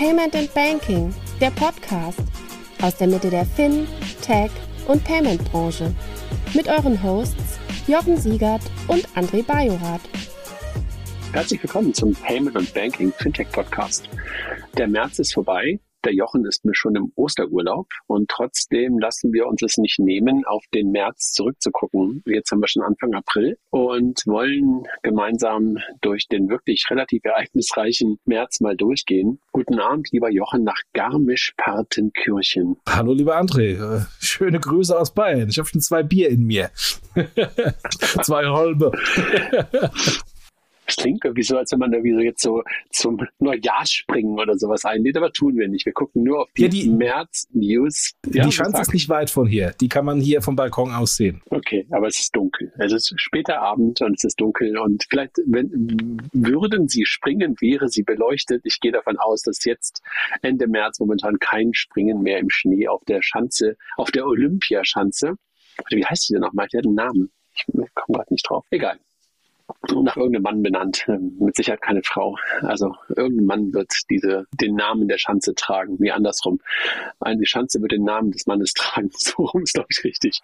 Payment and Banking, der Podcast aus der Mitte der Fin, Tech und Payment Branche mit euren Hosts Jochen Siegert und André Bajorath. Herzlich willkommen zum Payment and Banking Fintech Podcast. Der März ist vorbei der Jochen ist mir schon im Osterurlaub und trotzdem lassen wir uns es nicht nehmen, auf den März zurückzugucken. Jetzt haben wir schon Anfang April und wollen gemeinsam durch den wirklich relativ ereignisreichen März mal durchgehen. Guten Abend, lieber Jochen, nach Garmisch-Partenkirchen. Hallo, lieber André. Äh, schöne Grüße aus Bayern. Ich habe schon zwei Bier in mir. zwei halbe. Das klingt irgendwie so, als wenn man irgendwie so jetzt so zum Neujahrsspringen oder sowas einlädt, aber tun wir nicht. Wir gucken nur auf die, ja, die März-News. Ja, die Schanze ist nicht weit von hier. Die kann man hier vom Balkon aus sehen. Okay, aber es ist dunkel. Es ist später Abend und es ist dunkel und vielleicht, wenn, würden sie springen, wäre sie beleuchtet. Ich gehe davon aus, dass jetzt Ende März momentan kein Springen mehr im Schnee auf der Schanze, auf der Olympiaschanze. Wie heißt die denn nochmal? Die hat einen Namen. Ich komme gerade nicht drauf. Egal nach irgendeinem Mann benannt. Ähm, mit Sicherheit keine Frau. Also irgendein Mann wird diese, den Namen der Schanze tragen, wie andersrum. Die Schanze wird den Namen des Mannes tragen. So rum ist, glaube ich, richtig.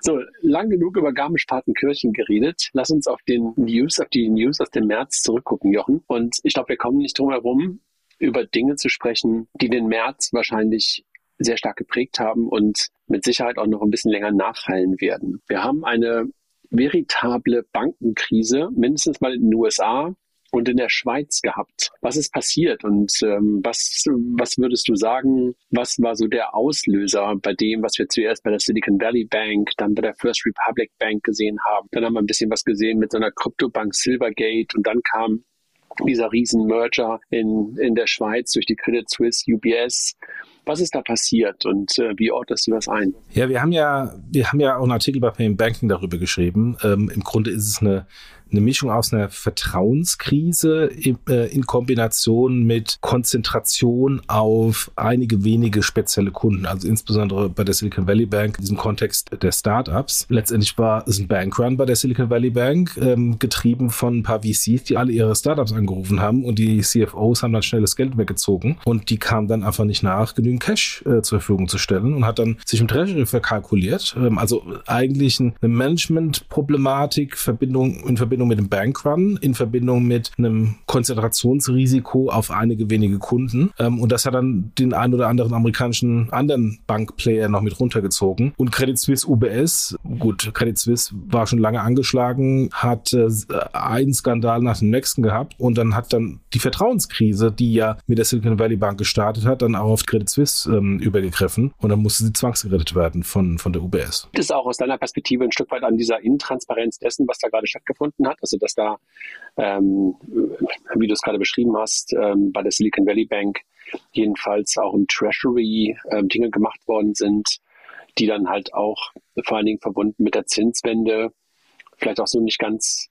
So, lang genug über Garmisch-Partenkirchen geredet. Lass uns auf den News, auf die News aus dem März zurückgucken, Jochen. Und ich glaube, wir kommen nicht drum herum, über Dinge zu sprechen, die den März wahrscheinlich sehr stark geprägt haben und mit Sicherheit auch noch ein bisschen länger nachhallen werden. Wir haben eine veritable Bankenkrise, mindestens mal in den USA und in der Schweiz gehabt. Was ist passiert und ähm, was, was würdest du sagen, was war so der Auslöser bei dem, was wir zuerst bei der Silicon Valley Bank, dann bei der First Republic Bank gesehen haben? Dann haben wir ein bisschen was gesehen mit so einer Kryptobank Silvergate und dann kam dieser Riesen-Merger in, in der Schweiz durch die Credit Suisse, UBS. Was ist da passiert und äh, wie ordnest du das ein? Ja, wir haben ja, wir haben ja auch einen Artikel bei Payment Banking darüber geschrieben. Ähm, Im Grunde ist es eine eine Mischung aus einer Vertrauenskrise in, äh, in, Kombination mit Konzentration auf einige wenige spezielle Kunden, also insbesondere bei der Silicon Valley Bank, in diesem Kontext der Startups. Letztendlich war es ein Bankrun bei der Silicon Valley Bank, ähm, getrieben von ein paar VCs, die alle ihre Startups angerufen haben und die CFOs haben dann schnelles Geld weggezogen und die kamen dann einfach nicht nach, genügend Cash äh, zur Verfügung zu stellen und hat dann sich im Treasury verkalkuliert. Ähm, also eigentlich eine Management-Problematik in Verbindung Verbindung mit dem Bankrun, in Verbindung mit einem Konzentrationsrisiko auf einige wenige Kunden. Ähm, und das hat dann den ein oder anderen amerikanischen anderen Bankplayer noch mit runtergezogen. Und Credit Suisse UBS, gut, Credit Suisse war schon lange angeschlagen, hat äh, einen Skandal nach dem nächsten gehabt und dann hat dann die Vertrauenskrise, die ja mit der Silicon Valley Bank gestartet hat, dann auch auf Credit Suisse ähm, übergegriffen und dann musste sie zwangsgerettet werden von, von der UBS. Das ist auch aus deiner Perspektive ein Stück weit an dieser Intransparenz dessen, was da gerade stattgefunden hat. Also dass da, ähm, wie du es gerade beschrieben hast, ähm, bei der Silicon Valley Bank jedenfalls auch im Treasury ähm, Dinge gemacht worden sind, die dann halt auch vor allen Dingen verbunden mit der Zinswende vielleicht auch so nicht ganz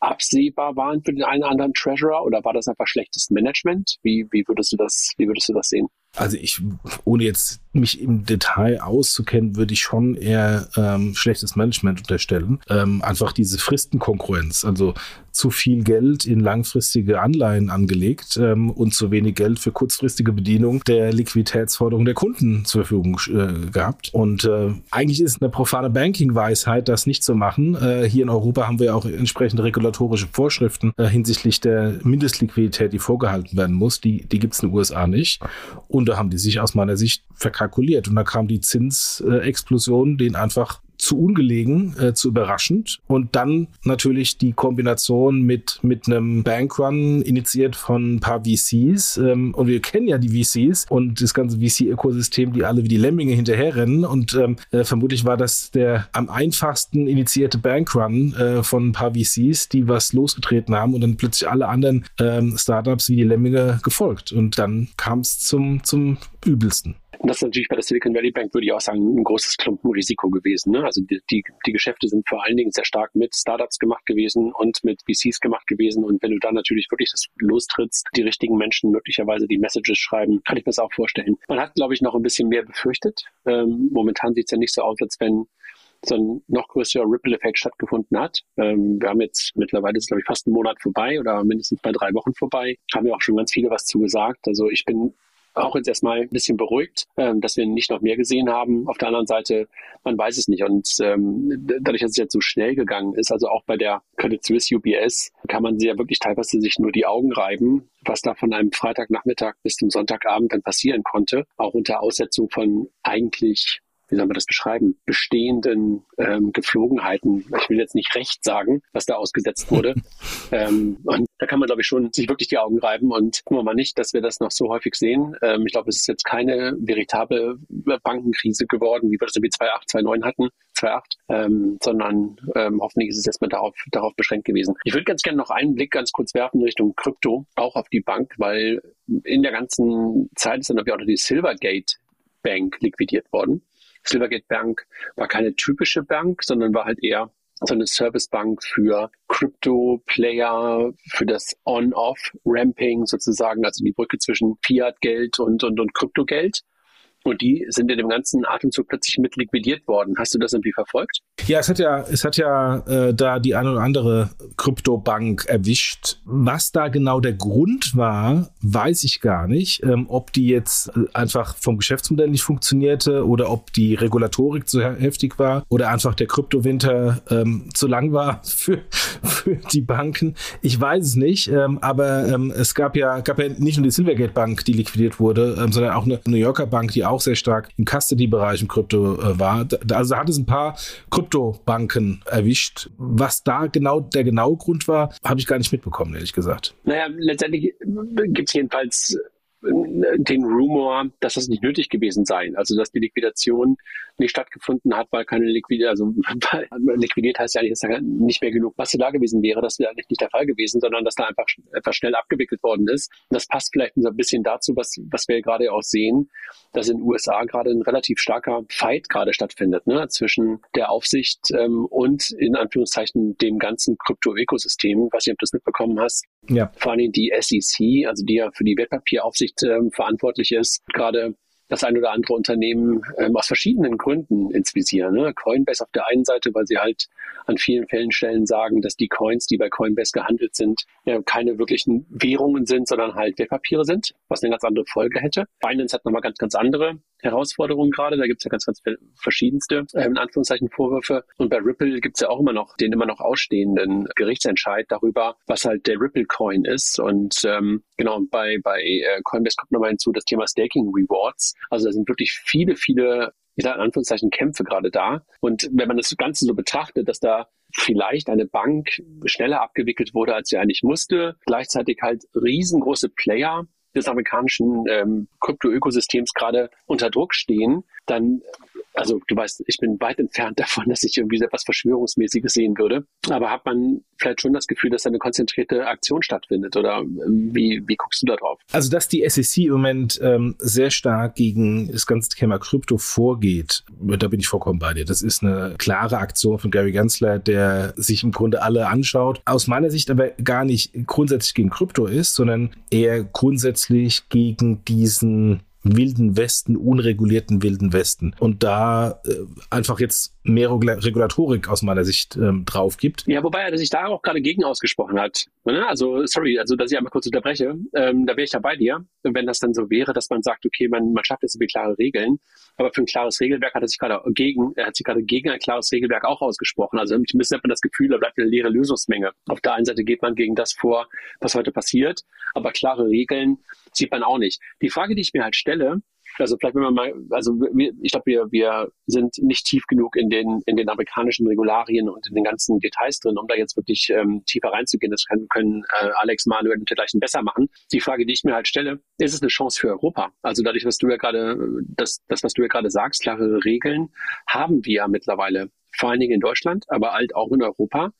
absehbar waren für den einen oder anderen Treasurer oder war das einfach schlechtes Management? Wie, wie würdest du das, wie würdest du das sehen? Also ich, ohne jetzt mich im Detail auszukennen, würde ich schon eher ähm, schlechtes Management unterstellen. Ähm, einfach diese Fristenkonkurrenz, also zu viel Geld in langfristige Anleihen angelegt ähm, und zu wenig Geld für kurzfristige Bedienung der Liquiditätsforderung der Kunden zur Verfügung äh, gehabt. Und äh, eigentlich ist eine profane Banking-Weisheit, das nicht zu machen. Äh, hier in Europa haben wir auch entsprechende regulatorische Vorschriften äh, hinsichtlich der Mindestliquidität, die vorgehalten werden muss. Die, die gibt es in den USA nicht. Und da haben die sich aus meiner Sicht verkalkuliert. Und da kam die Zinsexplosion, den einfach zu ungelegen, äh, zu überraschend. Und dann natürlich die Kombination mit, mit einem Bankrun initiiert von ein paar VCs. Ähm, und wir kennen ja die VCs und das ganze VC-Ökosystem, die alle wie die Lemminge hinterherrennen. Und ähm, äh, vermutlich war das der am einfachsten initiierte Bankrun äh, von ein paar VCs, die was losgetreten haben und dann plötzlich alle anderen ähm, Startups wie die Lemminge gefolgt. Und dann kam es zum, zum übelsten. Und das ist natürlich bei der Silicon Valley Bank, würde ich auch sagen, ein großes Klumpenrisiko gewesen. Ne? Also die, die, die Geschäfte sind vor allen Dingen sehr stark mit Startups gemacht gewesen und mit VCs gemacht gewesen. Und wenn du da natürlich wirklich das lostrittst, die richtigen Menschen möglicherweise die Messages schreiben, kann ich mir das auch vorstellen. Man hat, glaube ich, noch ein bisschen mehr befürchtet. Ähm, momentan sieht es ja nicht so aus, als wenn so ein noch größerer Ripple-Effekt stattgefunden hat. Ähm, wir haben jetzt mittlerweile, ist glaube ich fast ein Monat vorbei oder mindestens bei drei Wochen vorbei, haben ja auch schon ganz viele was zugesagt. Also ich bin auch jetzt erstmal ein bisschen beruhigt, ähm, dass wir nicht noch mehr gesehen haben. Auf der anderen Seite, man weiß es nicht. Und ähm, dadurch, dass es jetzt so schnell gegangen ist, also auch bei der Credit Suisse UBS, kann man ja wirklich teilweise sich nur die Augen reiben, was da von einem Freitagnachmittag bis zum Sonntagabend dann passieren konnte, auch unter Aussetzung von eigentlich wie soll man das beschreiben, bestehenden ähm, Geflogenheiten. Ich will jetzt nicht recht sagen, was da ausgesetzt wurde. ähm, und da kann man, glaube ich, schon sich wirklich die Augen reiben und gucken wir mal nicht, dass wir das noch so häufig sehen. Ähm, ich glaube, es ist jetzt keine veritable Bankenkrise geworden, wie wir das irgendwie 2008, 2009 hatten, 2008, ähm, sondern ähm, hoffentlich ist es erstmal darauf, darauf beschränkt gewesen. Ich würde ganz gerne noch einen Blick ganz kurz werfen in Richtung Krypto, auch auf die Bank, weil in der ganzen Zeit ist dann auch die Silvergate Bank liquidiert worden. Silvergate Bank war keine typische Bank, sondern war halt eher so eine Servicebank für Crypto-Player, für das On-Off-Ramping sozusagen, also die Brücke zwischen Fiat-Geld und, und, und Kryptogeld. Und die sind in dem ganzen Atemzug plötzlich mit liquidiert worden. Hast du das irgendwie verfolgt? Ja, es hat ja, es hat ja äh, da die eine oder andere Kryptobank erwischt. Was da genau der Grund war, weiß ich gar nicht. Ähm, ob die jetzt äh, einfach vom Geschäftsmodell nicht funktionierte oder ob die Regulatorik zu heftig war oder einfach der Kryptowinter ähm, zu lang war für, für die Banken. Ich weiß es nicht. Ähm, aber ähm, es gab ja, gab ja nicht nur die Silvergate Bank, die liquidiert wurde, ähm, sondern auch eine New Yorker Bank, die auch sehr stark im Custody-Bereich im Krypto äh, war. Da, also hat es ein paar Kryptobanken erwischt. Was da genau der genaue Grund war, habe ich gar nicht mitbekommen, ehrlich gesagt. Naja, letztendlich gibt es jedenfalls den Rumor, dass das nicht nötig gewesen sei. Also dass die Liquidation nicht stattgefunden hat, weil keine Liquidität, also weil liquidiert heißt ja eigentlich, dass da nicht mehr genug Masse da gewesen wäre. Das wäre eigentlich nicht der Fall gewesen, sondern dass da einfach etwas schnell abgewickelt worden ist. Und das passt vielleicht ein bisschen dazu, was, was wir gerade auch sehen, dass in den USA gerade ein relativ starker Fight gerade stattfindet, ne, zwischen der Aufsicht ähm, und in Anführungszeichen dem ganzen Krypto-Ökosystem. Ich weiß nicht, ob du das mitbekommen hast. Ja. Vor allem die SEC, also die ja für die Wertpapieraufsicht ähm, verantwortlich ist, gerade das ein oder andere Unternehmen ähm, aus verschiedenen Gründen ins Visier. Ne? Coinbase auf der einen Seite, weil sie halt an vielen Fällen Stellen sagen, dass die Coins, die bei Coinbase gehandelt sind, ja, keine wirklichen Währungen sind, sondern halt Wertpapiere sind, was eine ganz andere Folge hätte. Binance hat nochmal ganz, ganz andere Herausforderungen gerade. Da gibt es ja ganz, ganz verschiedenste, äh, in Anführungszeichen, Vorwürfe. Und bei Ripple gibt es ja auch immer noch den immer noch ausstehenden Gerichtsentscheid darüber, was halt der Ripple-Coin ist. Und ähm, genau, bei, bei äh, Coinbase kommt nochmal hinzu das Thema Staking Rewards. Also da sind wirklich viele, viele ich sage in Anführungszeichen Kämpfe gerade da. Und wenn man das Ganze so betrachtet, dass da vielleicht eine Bank schneller abgewickelt wurde, als sie eigentlich musste, gleichzeitig halt riesengroße Player des amerikanischen ähm, Krypto-Ökosystems gerade unter Druck stehen, dann also du weißt, ich bin weit entfernt davon, dass ich irgendwie etwas Verschwörungsmäßiges sehen würde. Aber hat man vielleicht schon das Gefühl, dass da eine konzentrierte Aktion stattfindet? Oder ähm, wie, wie guckst du da drauf? Also, dass die SEC im Moment ähm, sehr stark gegen das ganze Thema Krypto vorgeht, da bin ich vollkommen bei dir. Das ist eine klare Aktion von Gary Gensler, der sich im Grunde alle anschaut. Aus meiner Sicht aber gar nicht grundsätzlich gegen Krypto ist, sondern eher grundsätzlich gegen diesen wilden Westen, unregulierten wilden Westen. Und da äh, einfach jetzt mehr Regulatorik aus meiner Sicht ähm, drauf gibt. Ja, wobei er sich da auch gerade gegen ausgesprochen hat. Ne? Also, sorry, also dass ich einmal kurz unterbreche, ähm, da wäre ich ja bei dir, wenn das dann so wäre, dass man sagt, okay, man, man schafft jetzt irgendwie klare Regeln, aber für ein klares Regelwerk hat er sich gerade gegen, er hat sich gerade gegen ein klares Regelwerk auch ausgesprochen. Also bisschen hat man das Gefühl, da bleibt eine leere Lösungsmenge. Auf der einen Seite geht man gegen das vor, was heute passiert, aber klare Regeln sieht man auch nicht. Die Frage, die ich mir halt stelle, also vielleicht wenn man mal, also wir, ich glaube, wir, wir sind nicht tief genug in den, in den amerikanischen Regularien und in den ganzen Details drin, um da jetzt wirklich ähm, tiefer reinzugehen. Das können, können äh, Alex, Manuel und dergleichen besser machen. Die Frage, die ich mir halt stelle, ist es eine Chance für Europa? Also dadurch, was du ja gerade, das, das, was du ja gerade sagst, klare Regeln haben wir ja mittlerweile, vor allen Dingen in Deutschland, aber halt auch in Europa.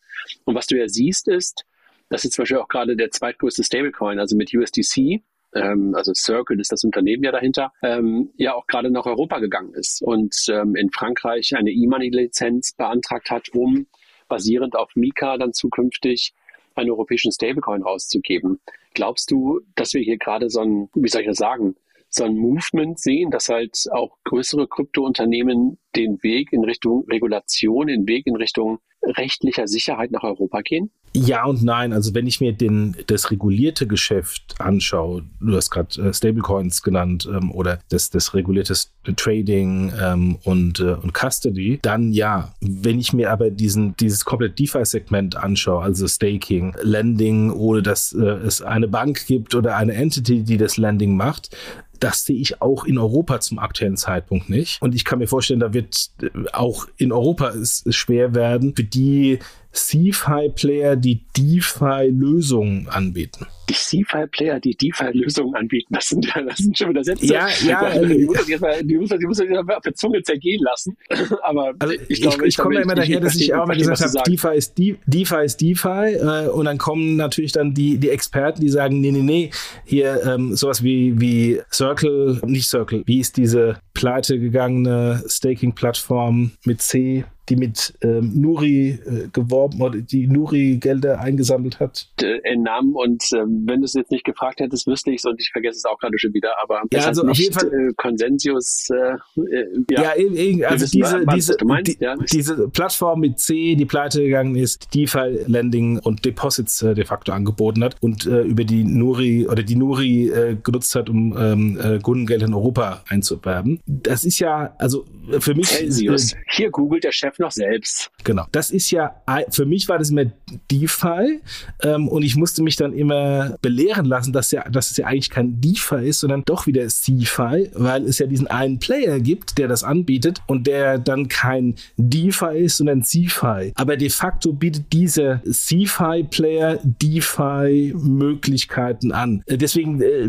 Und was du ja siehst, ist, dass jetzt zum Beispiel auch gerade der zweitgrößte Stablecoin, also mit USDC, ähm, also Circle ist das Unternehmen ja dahinter, ähm, ja auch gerade nach Europa gegangen ist und ähm, in Frankreich eine E-Money-Lizenz beantragt hat, um basierend auf Mika dann zukünftig einen europäischen Stablecoin rauszugeben. Glaubst du, dass wir hier gerade so ein, wie soll ich das sagen, so ein Movement sehen, dass halt auch größere Kryptounternehmen den Weg in Richtung Regulation, den Weg in Richtung rechtlicher Sicherheit nach Europa gehen? Ja und nein. Also wenn ich mir den, das regulierte Geschäft anschaue, du hast gerade äh, Stablecoins genannt ähm, oder das, das regulierte Trading ähm, und, äh, und Custody, dann ja. Wenn ich mir aber diesen, dieses komplette DeFi-Segment anschaue, also Staking, Lending, ohne dass äh, es eine Bank gibt oder eine Entity, die das Lending macht, das sehe ich auch in Europa zum aktuellen Zeitpunkt nicht. Und ich kann mir vorstellen, da wird äh, auch in Europa es schwer werden für die CFI-Player, die DeFi-Lösungen anbieten. Die CFI-Player, die DeFi-Lösungen anbieten, das sind, das sind schon wieder Sätze. Ja, ja. Die muss man, die muss man, die muss man auf der Zunge zergehen lassen. Aber also ich, glaube, ich, ich komme ja immer daher, dass ich auch mal gesagt habe, DeFi ist, DeFi ist DeFi. Äh, und dann kommen natürlich dann die, die Experten, die sagen, nee, nee, nee, hier ähm, sowas wie, wie Circle, nicht Circle, wie ist diese pleite gegangene Staking-Plattform mit C? Die mit ähm, Nuri äh, geworben oder die Nuri-Gelder eingesammelt hat? In Namen und äh, wenn du es jetzt nicht gefragt hättest, wüsste ich es und ich vergesse es auch gerade schon wieder. Aber ja, also auf jeden Fall äh, Konsensius. Äh, äh, ja, ja also diese, was, diese, was die, ja. diese Plattform mit C, die pleite gegangen ist, DeFi Lending und Deposits äh, de facto angeboten hat und äh, über die Nuri oder die Nuri genutzt hat, um ähm, äh, Kundengeld in Europa einzuwerben. Das ist ja, also für mich. Celsius. Hier googelt der Chef Chef noch selbst. Genau. Das ist ja, für mich war das immer DeFi ähm, und ich musste mich dann immer belehren lassen, dass, ja, dass es ja eigentlich kein DeFi ist, sondern doch wieder CFI, weil es ja diesen einen Player gibt, der das anbietet und der dann kein DeFi ist, sondern CFI. Aber de facto bietet dieser CFI-Player DeFi-Möglichkeiten an. Äh, deswegen äh,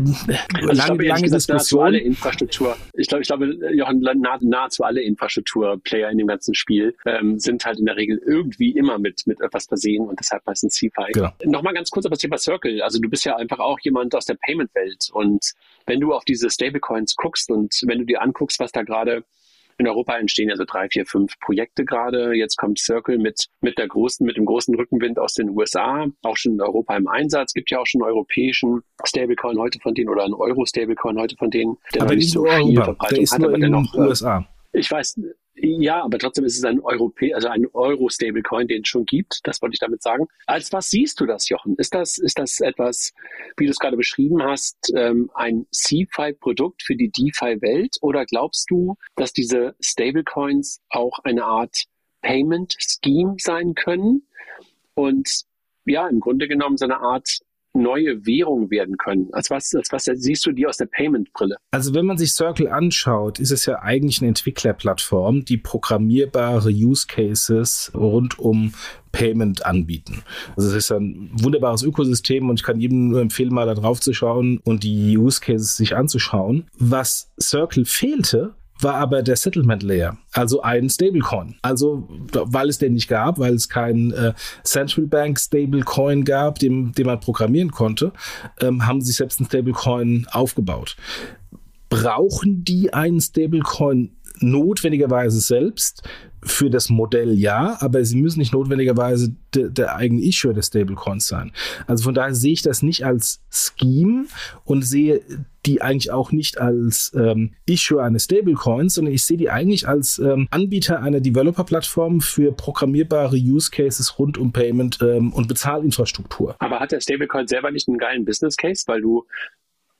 also lange, glaube, lange Diskussion. Alle Infrastruktur. Ich glaube, ich glaube, Johann, nahezu alle Infrastruktur-Player in dem ganzen Spiel ähm, sind halt in der Regel irgendwie immer mit, mit etwas versehen und deshalb meistens CFI. Genau. Nochmal ganz kurz auf das Thema Circle. Also du bist ja einfach auch jemand aus der Payment-Welt und wenn du auf diese Stablecoins guckst und wenn du dir anguckst, was da gerade in Europa entstehen also drei, vier, fünf Projekte gerade. Jetzt kommt Circle mit, mit der großen, mit dem großen Rückenwind aus den USA, auch schon in Europa im Einsatz. Gibt ja auch schon einen europäischen Stablecoin heute von denen oder einen Euro-Stablecoin heute von denen, der aber nicht so Verbreitung der ist hat, nur aber in dennoch. USA. Ich weiß, ja, aber trotzdem ist es ein Europä also ein Euro-Stablecoin, den es schon gibt. Das wollte ich damit sagen. Als was siehst du das, Jochen? Ist das, ist das etwas, wie du es gerade beschrieben hast, ähm, ein CFI-Produkt für die DeFi-Welt? Oder glaubst du, dass diese Stablecoins auch eine Art Payment-Scheme sein können? Und ja, im Grunde genommen so eine Art neue Währung werden können? Als was, als was siehst du die aus der Payment-Brille? Also wenn man sich Circle anschaut, ist es ja eigentlich eine Entwicklerplattform, die programmierbare Use Cases rund um Payment anbieten. Also es ist ein wunderbares Ökosystem und ich kann jedem nur empfehlen, mal da drauf zu schauen und die Use Cases sich anzuschauen. Was Circle fehlte, war aber der Settlement Layer, also ein Stablecoin. Also, weil es den nicht gab, weil es keinen äh, Central Bank Stablecoin gab, den, den man programmieren konnte, ähm, haben sie selbst einen Stablecoin aufgebaut. Brauchen die einen Stablecoin notwendigerweise selbst? Für das Modell ja, aber sie müssen nicht notwendigerweise de, der eigene Issue des Stablecoins sein. Also von daher sehe ich das nicht als Scheme und sehe die eigentlich auch nicht als ähm, Issue eines Stablecoins, sondern ich sehe die eigentlich als ähm, Anbieter einer Developer-Plattform für programmierbare Use Cases rund um Payment ähm, und Bezahlinfrastruktur. Aber hat der Stablecoin selber nicht einen geilen Business Case, weil du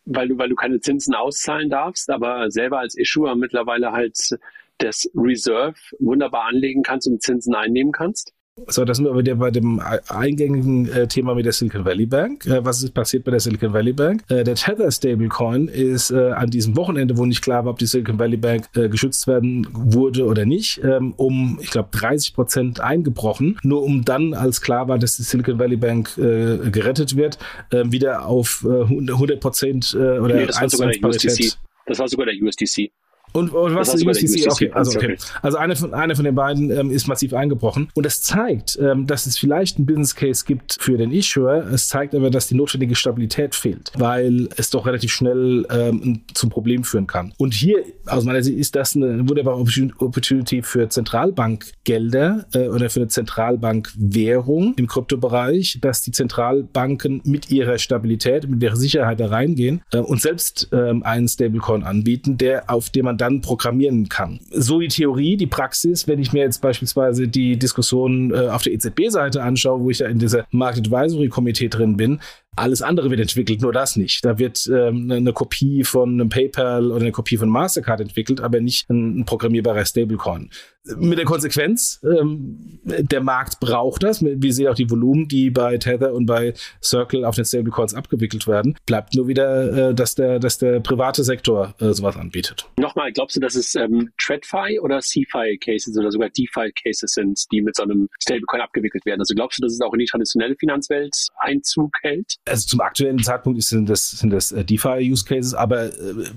weil du, weil du keine Zinsen auszahlen darfst, aber selber als Issuer mittlerweile halt das Reserve wunderbar anlegen kannst und Zinsen einnehmen kannst? So, das sind wir wieder bei dem eingängigen äh, Thema mit der Silicon Valley Bank. Äh, was ist passiert bei der Silicon Valley Bank? Äh, der Tether Stablecoin ist äh, an diesem Wochenende, wo nicht klar war, ob die Silicon Valley Bank äh, geschützt werden wurde oder nicht, ähm, um, ich glaube, 30 Prozent eingebrochen, nur um dann, als klar war, dass die Silicon Valley Bank äh, gerettet wird, ähm, wieder auf 100 Prozent oder nee, das war sogar der USDC. Das war sogar der USDC. Und, und was ist? Okay, also, okay. also eine von, eine von den beiden ähm, ist massiv eingebrochen. Und das zeigt, ähm, dass es vielleicht einen Business Case gibt für den Issuer. Es zeigt aber, dass die notwendige Stabilität fehlt, weil es doch relativ schnell ähm, zum Problem führen kann. Und hier, aus meiner Sicht, ist das eine wunderbare Opportunity für Zentralbankgelder äh, oder für eine Zentralbankwährung im Kryptobereich, dass die Zentralbanken mit ihrer Stabilität, mit ihrer Sicherheit da reingehen äh, und selbst ähm, einen Stablecoin anbieten, der auf dem man dann programmieren kann. So die Theorie, die Praxis, wenn ich mir jetzt beispielsweise die Diskussion äh, auf der EZB-Seite anschaue, wo ich da in dieser Market Advisory Komitee drin bin, alles andere wird entwickelt, nur das nicht. Da wird ähm, eine Kopie von einem PayPal oder eine Kopie von Mastercard entwickelt, aber nicht ein, ein programmierbarer Stablecoin mit der Konsequenz, ähm, der Markt braucht das. Wir sehen auch die Volumen, die bei Tether und bei Circle auf den Stablecoins abgewickelt werden. Bleibt nur wieder, äh, dass, der, dass der private Sektor äh, sowas anbietet. Nochmal, glaubst du, dass es ähm, TradFi oder CFI-Cases oder sogar DeFi-Cases sind, die mit so einem Stablecoin abgewickelt werden? Also glaubst du, dass es auch in die traditionelle Finanzwelt Einzug hält? Also zum aktuellen Zeitpunkt sind das, sind das äh, DeFi-Use-Cases, aber äh,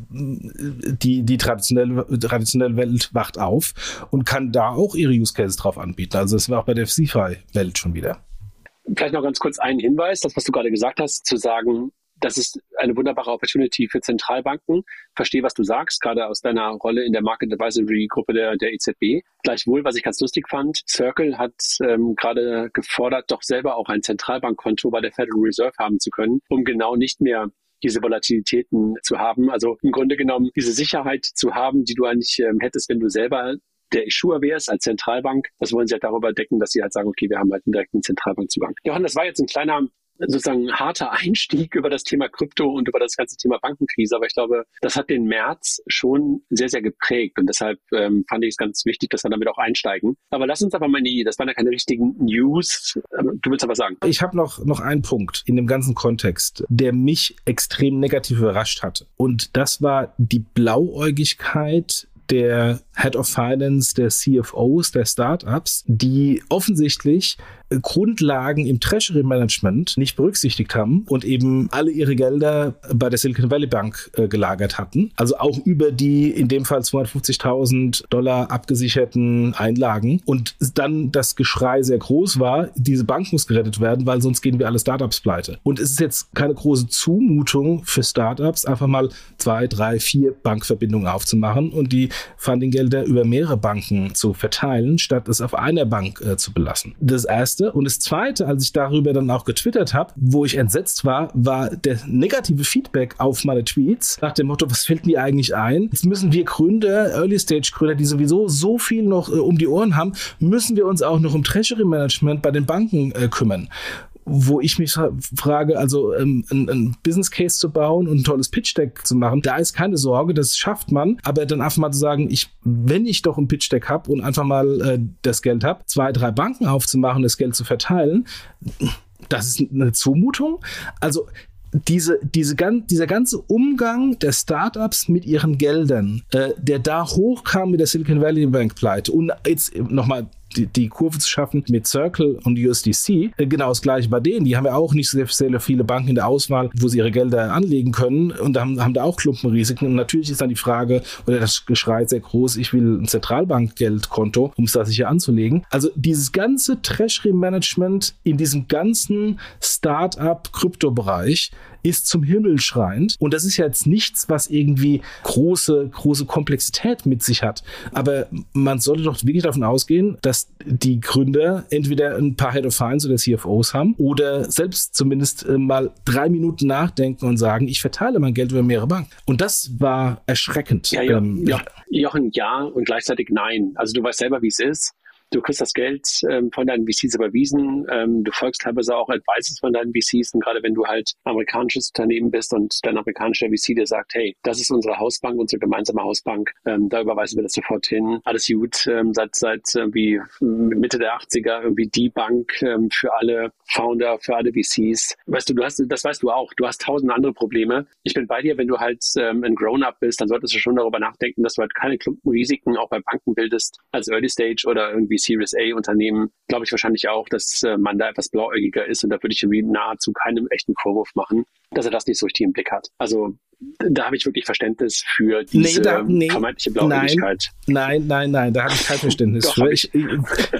die, die traditionelle, traditionelle Welt wacht auf und kann da auch ihre Use Cases drauf anbieten. Also das war auch bei der CFI-Welt schon wieder. Vielleicht noch ganz kurz einen Hinweis, das, was du gerade gesagt hast, zu sagen, das ist eine wunderbare Opportunity für Zentralbanken. Verstehe, was du sagst, gerade aus deiner Rolle in der Market Advisory Gruppe der, der EZB. Gleichwohl, was ich ganz lustig fand, Circle hat ähm, gerade gefordert, doch selber auch ein Zentralbankkonto bei der Federal Reserve haben zu können, um genau nicht mehr diese Volatilitäten zu haben. Also im Grunde genommen diese Sicherheit zu haben, die du eigentlich ähm, hättest, wenn du selber der Issuer wärst als Zentralbank. Das wollen sie halt darüber decken, dass sie halt sagen, okay, wir haben halt einen direkten Zentralbankzugang. Johann, das war jetzt ein kleiner sozusagen harter Einstieg über das Thema Krypto und über das ganze Thema Bankenkrise. Aber ich glaube, das hat den März schon sehr, sehr geprägt. Und deshalb ähm, fand ich es ganz wichtig, dass wir damit auch einsteigen. Aber lass uns aber mal die, das waren ja keine richtigen News. Du willst aber sagen. Ich habe noch, noch einen Punkt in dem ganzen Kontext, der mich extrem negativ überrascht hatte. Und das war die Blauäugigkeit der Head of Finance, der CFOs, der Startups, die offensichtlich Grundlagen im Treasury Management nicht berücksichtigt haben und eben alle ihre Gelder bei der Silicon Valley Bank äh, gelagert hatten. Also auch über die in dem Fall 250.000 Dollar abgesicherten Einlagen. Und dann das Geschrei sehr groß war, diese Bank muss gerettet werden, weil sonst gehen wir alle Startups pleite. Und es ist jetzt keine große Zumutung für Startups, einfach mal zwei, drei, vier Bankverbindungen aufzumachen und die Fundinggelder über mehrere Banken zu verteilen, statt es auf einer Bank äh, zu belassen. Das erste erste. Und das zweite, als ich darüber dann auch getwittert habe, wo ich entsetzt war, war der negative Feedback auf meine Tweets nach dem Motto, was fällt mir eigentlich ein? Jetzt müssen wir Gründer, Early-Stage-Gründer, die sowieso so viel noch äh, um die Ohren haben, müssen wir uns auch noch um Treasury-Management bei den Banken äh, kümmern wo ich mich frage, also ähm, ein, ein, Business Case zu bauen und ein tolles Pitch Deck zu machen, da ist keine Sorge, das schafft man. Aber dann einfach mal zu sagen, ich, wenn ich doch ein Pitch Deck habe und einfach mal äh, das Geld habe, zwei, drei Banken aufzumachen, das Geld zu verteilen, das ist eine Zumutung. Also diese, diese, dieser ganze Umgang der Startups mit ihren Geldern, äh, der da hochkam mit der Silicon Valley Bank Pleite und jetzt nochmal die, die Kurve zu schaffen mit Circle und USDC. Äh, genau das gleiche bei denen. Die haben ja auch nicht sehr, sehr viele Banken in der Auswahl, wo sie ihre Gelder anlegen können und haben, haben da auch Klumpenrisiken. Und natürlich ist dann die Frage oder das Geschrei sehr groß, ich will ein Zentralbankgeldkonto, um es da sicher anzulegen. Also dieses ganze Treasury-Management in diesem ganzen Start-up-Krypto-Bereich ist zum Himmel schreiend. Und das ist jetzt nichts, was irgendwie große, große Komplexität mit sich hat. Aber man sollte doch wirklich davon ausgehen, dass die Gründer entweder ein paar Head of Finance oder CFOs haben oder selbst zumindest äh, mal drei Minuten nachdenken und sagen, ich verteile mein Geld über mehrere Banken. Und das war erschreckend. Ja, ja, ähm, ja. Jochen, ja und gleichzeitig nein. Also du weißt selber, wie es ist. Du kriegst das Geld ähm, von deinen VCs überwiesen. Ähm, du folgst teilweise auch Advices von deinen VCs. Und gerade wenn du halt amerikanisches Unternehmen bist und dein amerikanischer VC dir sagt, hey, das ist unsere Hausbank, unsere gemeinsame Hausbank, ähm, da überweisen wir das sofort hin. Alles gut. Ähm, seit seit irgendwie Mitte der 80er irgendwie die Bank ähm, für alle Founder, für alle VCs. Weißt du, du hast, das weißt du auch. Du hast tausend andere Probleme. Ich bin bei dir, wenn du halt ähm, ein Grown-up bist, dann solltest du schon darüber nachdenken, dass du halt keine Klumpenrisiken auch bei Banken bildest als Early Stage oder irgendwie irgendwie Series A Unternehmen, glaube ich wahrscheinlich auch, dass äh, man da etwas blauäugiger ist und da würde ich irgendwie nahezu keinem echten Vorwurf machen, dass er das nicht so richtig im Blick hat. Also da habe ich wirklich Verständnis für diese nee, da, nee, vermeintliche Blauäugigkeit. Nein, nein, nein, da habe ich kein Verständnis Doch, für. Ich, ich,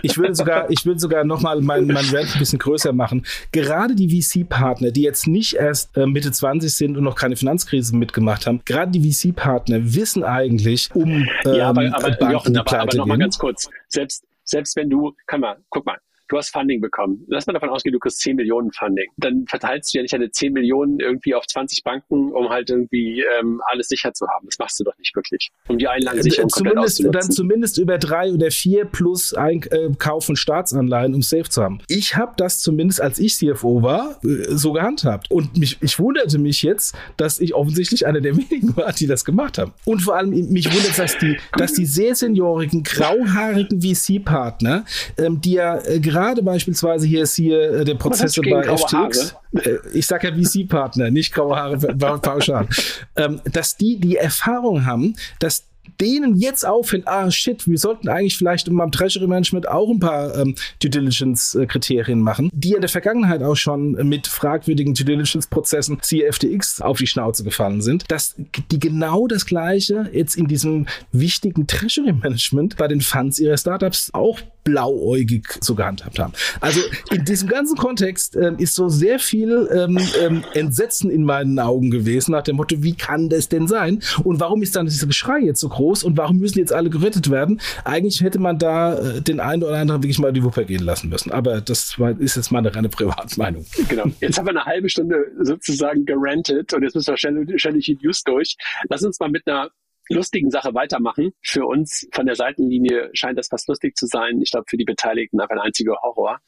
ich, würde sogar, ich würde sogar nochmal mein, mein Rant ein bisschen größer machen. Gerade die VC-Partner, die jetzt nicht erst äh, Mitte 20 sind und noch keine Finanzkrise mitgemacht haben, gerade die VC-Partner wissen eigentlich um ähm, ja, aber, aber, Banken, Jochen, aber, aber nochmal ganz kurz. Selbst, selbst wenn du, kann mal, guck mal, du hast Funding bekommen. Lass mal davon ausgehen, du kriegst 10 Millionen Funding. Dann verteilst du ja nicht deine 10 Millionen irgendwie auf 20 Banken, um halt irgendwie ähm, alles sicher zu haben. Das machst du doch nicht wirklich, um die Einlagensicherung zumindest, komplett Dann zumindest über drei oder vier plus ein äh, Kauf von Staatsanleihen, um safe zu haben. Ich habe das zumindest, als ich CFO war, äh, so gehandhabt. Und mich, ich wunderte mich jetzt, dass ich offensichtlich einer der wenigen war, die das gemacht haben. Und vor allem mich wundert, dass die, dass die sehr seniorigen, grauhaarigen VC-Partner, ähm, die ja äh, gerade gerade beispielsweise hier ist hier äh, der Prozess bei FTX. Äh, ich sage ja VC-Partner, nicht graue Haare pauschal. ähm, dass die die Erfahrung haben, dass denen jetzt auffällt, ah shit, wir sollten eigentlich vielleicht beim Treasury Management auch ein paar ähm, Due Diligence Kriterien machen, die in der Vergangenheit auch schon mit fragwürdigen Due Diligence Prozessen CFTX auf die Schnauze gefallen sind, dass die genau das gleiche jetzt in diesem wichtigen Treasury Management bei den Funds ihrer Startups auch blauäugig so gehandhabt haben. Also in diesem ganzen Kontext äh, ist so sehr viel ähm, ähm, Entsetzen in meinen Augen gewesen nach dem Motto, wie kann das denn sein? Und warum ist dann dieser Geschrei jetzt so groß und warum müssen jetzt alle gerettet werden? Eigentlich hätte man da äh, den einen oder anderen wirklich mal die Wupper gehen lassen müssen. Aber das war, ist jetzt meine reine Privatmeinung. Genau. Jetzt haben wir eine halbe Stunde sozusagen gerantet und jetzt müssen wir ständig, ständig die News durch. Lass uns mal mit einer lustigen Sache weitermachen. Für uns von der Seitenlinie scheint das fast lustig zu sein. Ich glaube, für die Beteiligten einfach ein einziger Horror.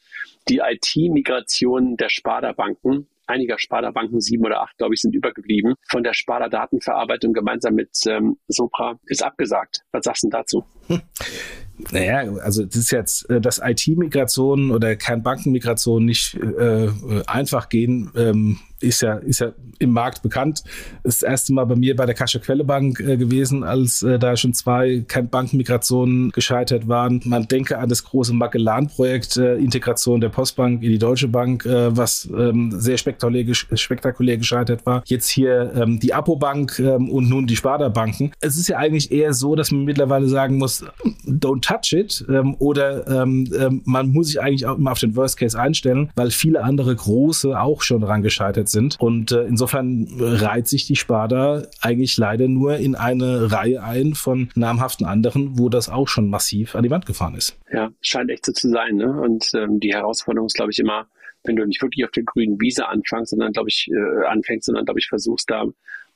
Die IT-Migration der Sparda-Banken einiger Sparda-Banken, sieben oder acht, glaube ich, sind übergeblieben, von der Sparda-Datenverarbeitung gemeinsam mit ähm, Sopra ist abgesagt. Was sagst du dazu? Hm. Naja, also das ist jetzt, äh, dass IT-Migration oder Kernbankenmigration nicht äh, einfach gehen, ähm, ist ja, ist ja im Markt bekannt. Das erste Mal bei mir bei der Kasche Quelle Bank äh, gewesen, als äh, da schon zwei Kernbankenmigrationen gescheitert waren. Man denke an das große Magellan-Projekt, äh, Integration der Postbank in die Deutsche Bank, äh, was ähm, sehr spektakulär, spektakulär gescheitert war. Jetzt hier ähm, die Apobank ähm, und nun die Sparda-Banken. Es ist ja eigentlich eher so, dass man mittlerweile sagen muss, don't touch it ähm, oder ähm, ähm, man muss sich eigentlich auch immer auf den Worst Case einstellen, weil viele andere große auch schon daran gescheitert sind. Und äh, insofern reiht sich die Sparda eigentlich leider nur in eine Reihe ein von namhaften anderen, wo das auch schon massiv an die Wand gefahren ist. Ja, scheint echt so zu sein. Ne? Und ähm, die Herausforderung ist, glaube ich, immer, wenn du nicht wirklich auf der grünen Wiese anfängst, sondern glaube ich äh, anfängst, sondern glaube ich versuchst da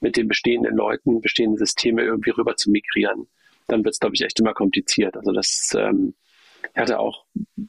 mit den bestehenden Leuten, bestehenden Systeme irgendwie rüber zu migrieren dann wird es, glaube ich, echt immer kompliziert. Also das ähm, hatte auch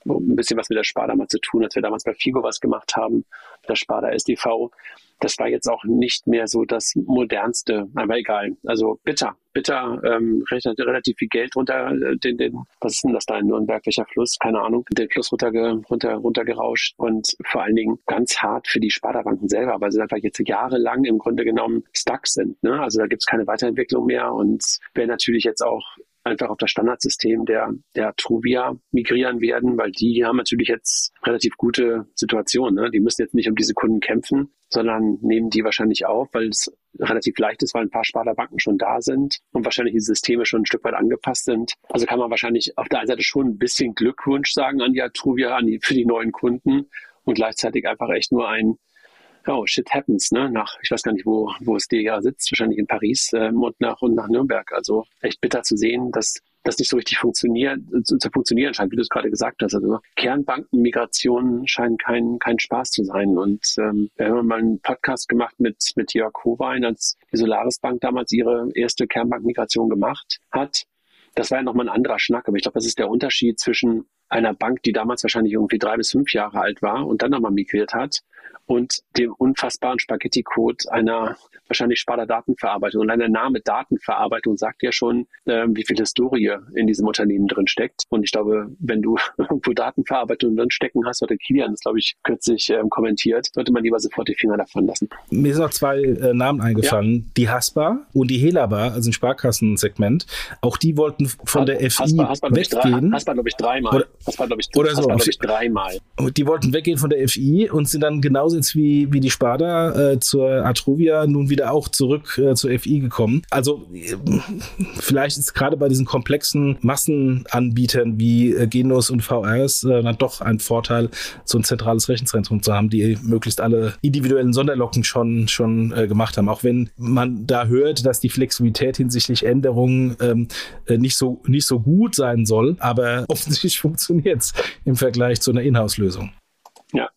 ein bisschen was mit der Sparda mal zu tun, als wir damals bei Figo was gemacht haben, mit der Sparda SDV. Das war jetzt auch nicht mehr so das modernste, aber egal. Also bitter, bitter, ähm, relativ viel Geld runter, äh, den, den, was ist denn das da in Nürnberg, welcher Fluss? Keine Ahnung, den Fluss runter, runter, runtergerauscht und vor allen Dingen ganz hart für die Sparda-Banken selber, weil sie einfach jetzt jahrelang im Grunde genommen stuck sind. Ne? Also da gibt es keine Weiterentwicklung mehr und wer natürlich jetzt auch einfach auf das Standardsystem der, der Truvia migrieren werden, weil die haben natürlich jetzt relativ gute Situationen. Ne? Die müssen jetzt nicht um diese Kunden kämpfen, sondern nehmen die wahrscheinlich auf, weil es relativ leicht ist, weil ein paar Sparda-Banken schon da sind und wahrscheinlich die Systeme schon ein Stück weit angepasst sind. Also kann man wahrscheinlich auf der einen Seite schon ein bisschen Glückwunsch sagen an die Atruvia, an die, für die neuen Kunden und gleichzeitig einfach echt nur ein oh, shit happens, ne? Nach, ich weiß gar nicht, wo, wo es dir ja sitzt, wahrscheinlich in Paris ähm, und nach und nach Nürnberg. Also echt bitter zu sehen, dass das nicht so richtig funktioniert, zu, zu funktionieren scheint, wie du es gerade gesagt hast. Also Kernbankenmigration scheinen kein, kein Spaß zu sein. Und ähm, wir haben mal einen Podcast gemacht mit, mit Jörg Howein, als die Solaris Bank damals ihre erste Kernbankmigration gemacht hat. Das war ja nochmal ein anderer Schnack, aber ich glaube, das ist der Unterschied zwischen einer Bank, die damals wahrscheinlich irgendwie drei bis fünf Jahre alt war und dann nochmal migriert hat und dem unfassbaren Spaghetti-Code einer wahrscheinlich Sparta Datenverarbeitung. Und allein Name Datenverarbeitung sagt ja schon, äh, wie viel Historie in diesem Unternehmen drin steckt. Und ich glaube, wenn du irgendwo Datenverarbeitung drin stecken hast, oder Kilian das, glaube ich, kürzlich ähm, kommentiert, sollte man lieber sofort die Finger davon lassen. Mir sind noch zwei äh, Namen eingefallen. Ja. Die Haspa und die Helaba, also ein Sparkassensegment. Auch die wollten von der FI Haspa, Haspa, weggehen. Haspa, glaube ich, dreimal. Oder, Haspa, glaube ich, oder Haspa, so. glaube ich, dreimal. Die wollten weggehen von der FI und sind dann genauso jetzt wie, wie die Sparda äh, zur Atruvia nun wieder auch zurück äh, zur FI gekommen. Also äh, vielleicht ist gerade bei diesen komplexen Massenanbietern wie äh, Genos und VRs äh, dann doch ein Vorteil, so ein zentrales Rechenzentrum zu haben, die möglichst alle individuellen Sonderlocken schon, schon äh, gemacht haben. Auch wenn man da hört, dass die Flexibilität hinsichtlich Änderungen ähm, äh, nicht, so, nicht so gut sein soll, aber offensichtlich funktioniert es im Vergleich zu einer Inhouse-Lösung. Ja.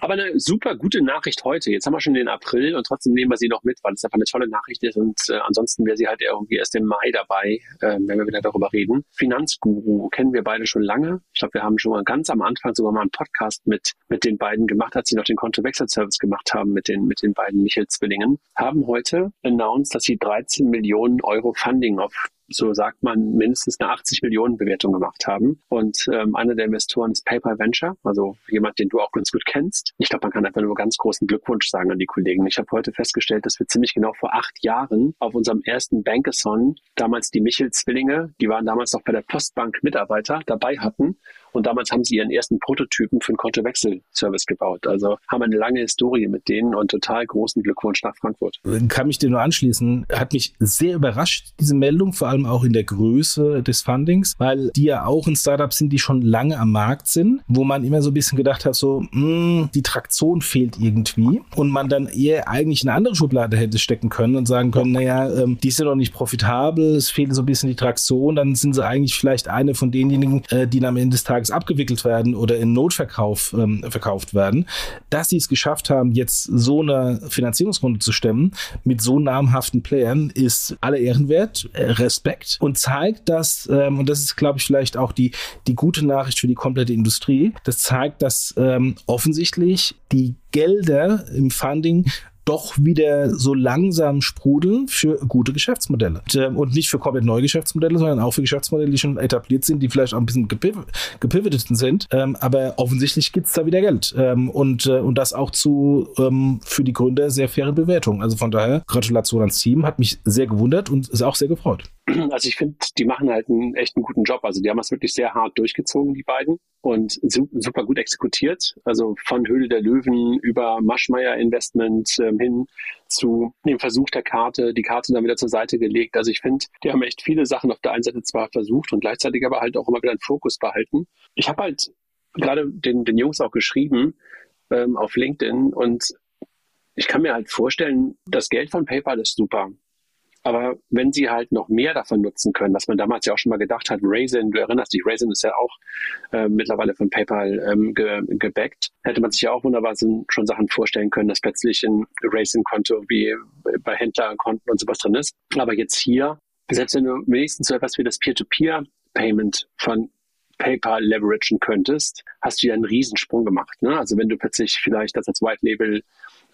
Aber eine super gute Nachricht heute. Jetzt haben wir schon den April und trotzdem nehmen wir sie noch mit, weil es einfach eine tolle Nachricht ist und äh, ansonsten wäre sie halt irgendwie erst im Mai dabei, äh, wenn wir wieder darüber reden. Finanzguru kennen wir beide schon lange. Ich glaube, wir haben schon mal ganz am Anfang sogar mal einen Podcast mit, mit den beiden gemacht, als sie noch den Kontowechselservice gemacht haben mit den, mit den beiden Michel-Zwillingen. Haben heute announced, dass sie 13 Millionen Euro Funding auf so sagt man, mindestens eine 80 Millionen Bewertung gemacht haben. Und ähm, einer der Investoren ist PayPal Venture, also jemand, den du auch ganz gut kennst. Ich glaube, man kann einfach nur ganz großen Glückwunsch sagen an die Kollegen. Ich habe heute festgestellt, dass wir ziemlich genau vor acht Jahren auf unserem ersten Bankathon damals die Michel-Zwillinge, die waren damals noch bei der Postbank Mitarbeiter, dabei hatten und damals haben sie ihren ersten Prototypen für einen Kontowechselservice gebaut. Also haben eine lange Historie mit denen und total großen Glückwunsch nach Frankfurt. Kann mich dir nur anschließen. Hat mich sehr überrascht, diese Meldung, vor allem auch in der Größe des Fundings, weil die ja auch ein Startup sind, die schon lange am Markt sind, wo man immer so ein bisschen gedacht hat, so, mh, hm, die Traktion fehlt irgendwie und man dann eher eigentlich eine andere Schublade hätte stecken können und sagen können, naja, ähm, die sind noch nicht profitabel, es fehlt so ein bisschen die Traktion, dann sind sie eigentlich vielleicht eine von denjenigen, äh, die am Ende des Tages Tages abgewickelt werden oder in Notverkauf ähm, verkauft werden, dass sie es geschafft haben, jetzt so eine Finanzierungsrunde zu stemmen mit so namhaften Playern, ist alle Ehrenwert, äh, Respekt und zeigt, dass, ähm, und das ist, glaube ich, vielleicht auch die, die gute Nachricht für die komplette Industrie, das zeigt, dass ähm, offensichtlich die Gelder im Funding doch wieder so langsam sprudeln für gute Geschäftsmodelle. Und, ähm, und nicht für komplett neue Geschäftsmodelle, sondern auch für Geschäftsmodelle, die schon etabliert sind, die vielleicht auch ein bisschen gepiv gepivotet sind. Ähm, aber offensichtlich gibt es da wieder Geld. Ähm, und, äh, und das auch zu ähm, für die Gründer sehr fairen Bewertungen. Also von daher, Gratulation ans Team, hat mich sehr gewundert und ist auch sehr gefreut. Also ich finde, die machen halt einen echt einen guten Job. Also die haben das wirklich sehr hart durchgezogen, die beiden, und super gut exekutiert. Also von Höhle der Löwen über Maschmeyer Investment ähm, hin zu dem Versuch der Karte, die Karte dann wieder zur Seite gelegt. Also ich finde, die haben echt viele Sachen auf der einen Seite zwar versucht und gleichzeitig aber halt auch immer wieder einen Fokus behalten. Ich habe halt gerade den, den Jungs auch geschrieben ähm, auf LinkedIn und ich kann mir halt vorstellen, das Geld von PayPal ist super. Aber wenn sie halt noch mehr davon nutzen können, was man damals ja auch schon mal gedacht hat, Raisin, du erinnerst dich, Raisin ist ja auch äh, mittlerweile von PayPal ähm, ge gebackt, hätte man sich ja auch wunderbar schon Sachen vorstellen können, dass plötzlich ein Raisin-Konto wie bei Händlerkonten und sowas drin ist. Aber jetzt hier, selbst wenn du wenigstens so etwas wie das Peer-to-Peer-Payment von PayPal leveragen könntest, hast du ja einen Riesensprung gemacht. Ne? Also wenn du plötzlich vielleicht das als White Label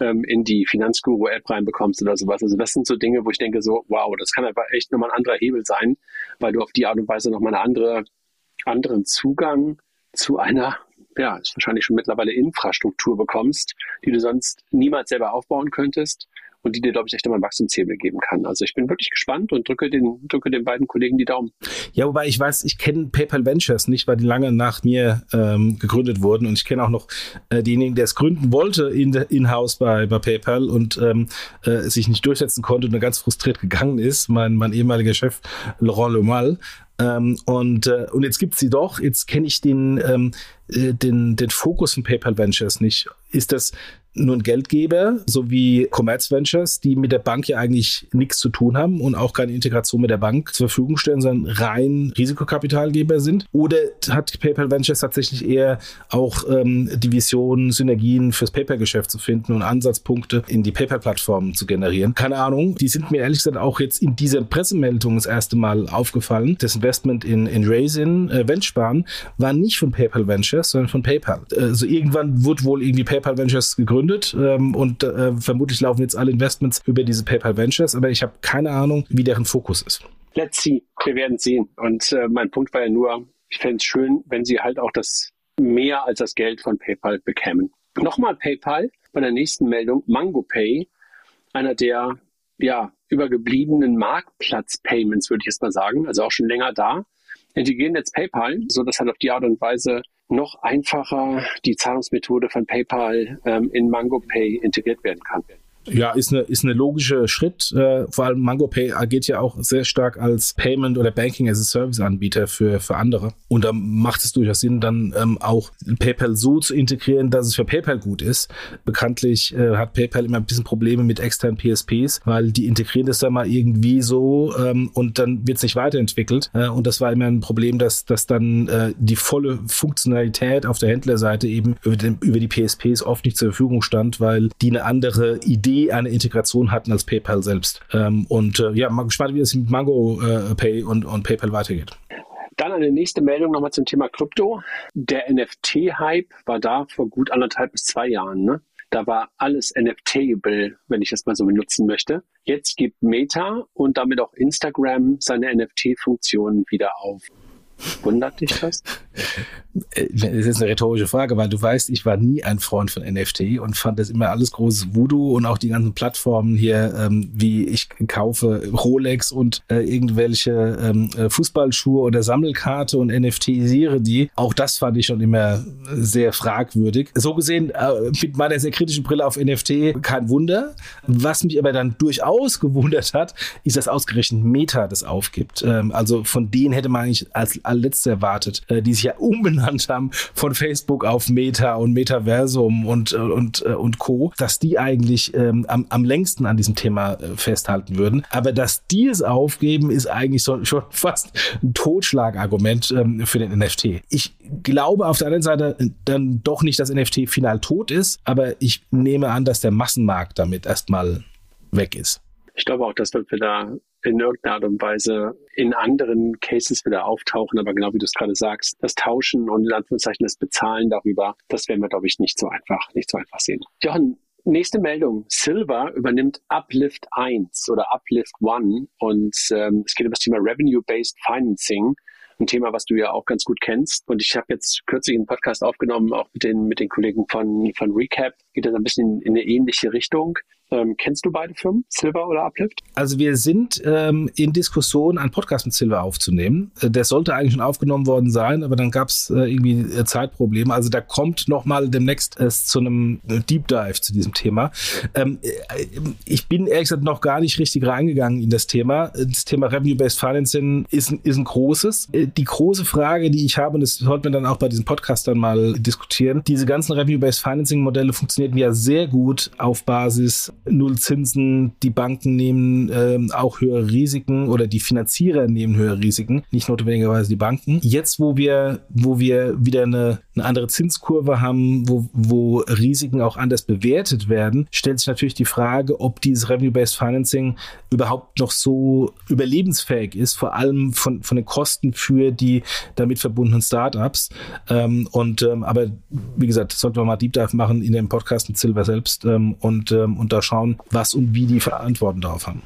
ähm, in die Finanzguru-App reinbekommst oder sowas. Also das sind so Dinge, wo ich denke so, wow, das kann aber echt nochmal ein anderer Hebel sein, weil du auf die Art und Weise nochmal einen andere, anderen Zugang zu einer, ja, ist wahrscheinlich schon mittlerweile Infrastruktur bekommst, die du sonst niemals selber aufbauen könntest und die dir, glaube ich, echt immer einen Wachstumshebel geben kann. Also ich bin wirklich gespannt und drücke den, drücke den beiden Kollegen die Daumen. Ja, wobei ich weiß, ich kenne PayPal Ventures nicht, weil die lange nach mir ähm, gegründet wurden und ich kenne auch noch äh, denjenigen, der es gründen wollte in-house in bei, bei PayPal und ähm, äh, sich nicht durchsetzen konnte und ganz frustriert gegangen ist, mein, mein ehemaliger Chef Laurent Lemal. Ähm, und, äh, und jetzt gibt's sie doch. Jetzt kenne ich den, ähm, äh, den, den Fokus von PayPal Ventures nicht. Ist das nur ein Geldgeber, so wie Commerz Ventures, die mit der Bank ja eigentlich nichts zu tun haben und auch keine Integration mit der Bank zur Verfügung stellen, sondern rein Risikokapitalgeber sind? Oder hat PayPal Ventures tatsächlich eher auch ähm, die Vision, Synergien fürs PayPal-Geschäft zu finden und Ansatzpunkte in die PayPal-Plattform zu generieren? Keine Ahnung. Die sind mir ehrlich gesagt auch jetzt in dieser Pressemeldung das erste Mal aufgefallen, dessen Investment in, in Raisin, äh, Venture war nicht von PayPal Ventures, sondern von PayPal. Also irgendwann wurde wohl irgendwie PayPal Ventures gegründet ähm, und äh, vermutlich laufen jetzt alle Investments über diese PayPal Ventures, aber ich habe keine Ahnung, wie deren Fokus ist. Let's see. Wir werden sehen. Und äh, mein Punkt war ja nur, ich fände es schön, wenn sie halt auch das mehr als das Geld von PayPal bekämen. Nochmal PayPal bei der nächsten Meldung. MangoPay, einer der ja, übergebliebenen Marktplatz-Payments, würde ich jetzt mal sagen, also auch schon länger da, integrieren jetzt PayPal, so dass halt auf die Art und Weise noch einfacher die Zahlungsmethode von PayPal ähm, in MangoPay integriert werden kann. Ja, ist eine, ist eine logische Schritt. Äh, vor allem MangoPay agiert ja auch sehr stark als Payment oder Banking as a Service Anbieter für, für andere. Und da macht es durchaus Sinn, dann ähm, auch PayPal so zu integrieren, dass es für PayPal gut ist. Bekanntlich äh, hat PayPal immer ein bisschen Probleme mit externen PSPs, weil die integrieren das dann mal irgendwie so ähm, und dann wird es nicht weiterentwickelt. Äh, und das war immer ein Problem, dass, dass dann äh, die volle Funktionalität auf der Händlerseite eben über, den, über die PSPs oft nicht zur Verfügung stand, weil die eine andere Idee die eine Integration hatten als PayPal selbst. Ähm, und äh, ja, mal gespannt, wie es mit Mango äh, Pay und, und PayPal weitergeht. Dann eine nächste Meldung nochmal zum Thema Krypto. Der NFT-Hype war da vor gut anderthalb bis zwei Jahren. Ne? Da war alles NFTable, wenn ich das mal so benutzen möchte. Jetzt gibt Meta und damit auch Instagram seine NFT-Funktionen wieder auf. Wundert dich das? Äh, das ist eine rhetorische Frage, weil du weißt, ich war nie ein Freund von NFT und fand das immer alles großes Voodoo und auch die ganzen Plattformen hier, ähm, wie ich kaufe Rolex und äh, irgendwelche ähm, äh, Fußballschuhe oder Sammelkarte und NFTisiere die. Auch das fand ich schon immer sehr fragwürdig. So gesehen, äh, mit meiner sehr kritischen Brille auf NFT kein Wunder. Was mich aber dann durchaus gewundert hat, ist, dass ausgerechnet Meta das aufgibt. Ähm, also von denen hätte man eigentlich als allerletzte erwartet, äh, die sich ja umbenannt haben von Facebook auf Meta und Metaversum und, äh, und, äh, und Co., dass die eigentlich ähm, am, am längsten an diesem Thema festhalten würden. Aber dass die es aufgeben, ist eigentlich so, schon fast ein Totschlagargument ähm, für den NFT. Ich glaube auf der anderen Seite dann doch nicht, dass NFT final tot ist, aber ich nehme an, dass der Massenmarkt damit erstmal weg ist. Ich glaube auch, dass wir da in irgendeiner Art und Weise in anderen Cases wieder auftauchen. Aber genau wie du es gerade sagst, das Tauschen und in Anführungszeichen das Bezahlen darüber, das werden wir, glaube ich, nicht so einfach, nicht so einfach sehen. Jochen, Nächste Meldung. Silver übernimmt Uplift 1 oder Uplift 1 und ähm, es geht um das Thema Revenue-Based Financing ein Thema, was du ja auch ganz gut kennst. Und ich habe jetzt kürzlich einen Podcast aufgenommen, auch mit den, mit den Kollegen von, von Recap. Geht das ein bisschen in, in eine ähnliche Richtung. Ähm, kennst du beide Firmen, Silver oder Uplift? Also wir sind ähm, in Diskussion, einen Podcast mit Silver aufzunehmen. Äh, der sollte eigentlich schon aufgenommen worden sein, aber dann gab es äh, irgendwie äh, Zeitprobleme. Also da kommt noch mal demnächst es zu einem äh, Deep Dive zu diesem Thema. Ähm, äh, ich bin ehrlich gesagt noch gar nicht richtig reingegangen in das Thema. Das Thema Revenue-Based Financing ist, ist ein großes. Die große Frage, die ich habe, und das sollten wir dann auch bei diesem Podcast dann mal diskutieren, diese ganzen Revenue-Based Financing-Modelle funktionieren ja sehr gut auf Basis Null Zinsen, die Banken nehmen ähm, auch höhere Risiken oder die Finanzierer nehmen höhere Risiken, nicht notwendigerweise die Banken. Jetzt, wo wir, wo wir wieder eine, eine andere Zinskurve haben, wo, wo Risiken auch anders bewertet werden, stellt sich natürlich die Frage, ob dieses Revenue-Based Financing überhaupt noch so überlebensfähig ist, vor allem von, von den Kosten für die damit verbundenen Startups. Ähm, und ähm, aber wie gesagt, sollten wir mal Deep Dive machen in dem Podcast mit Silver selbst ähm, und, ähm, und da schauen, was und wie die Verantwortung darauf haben.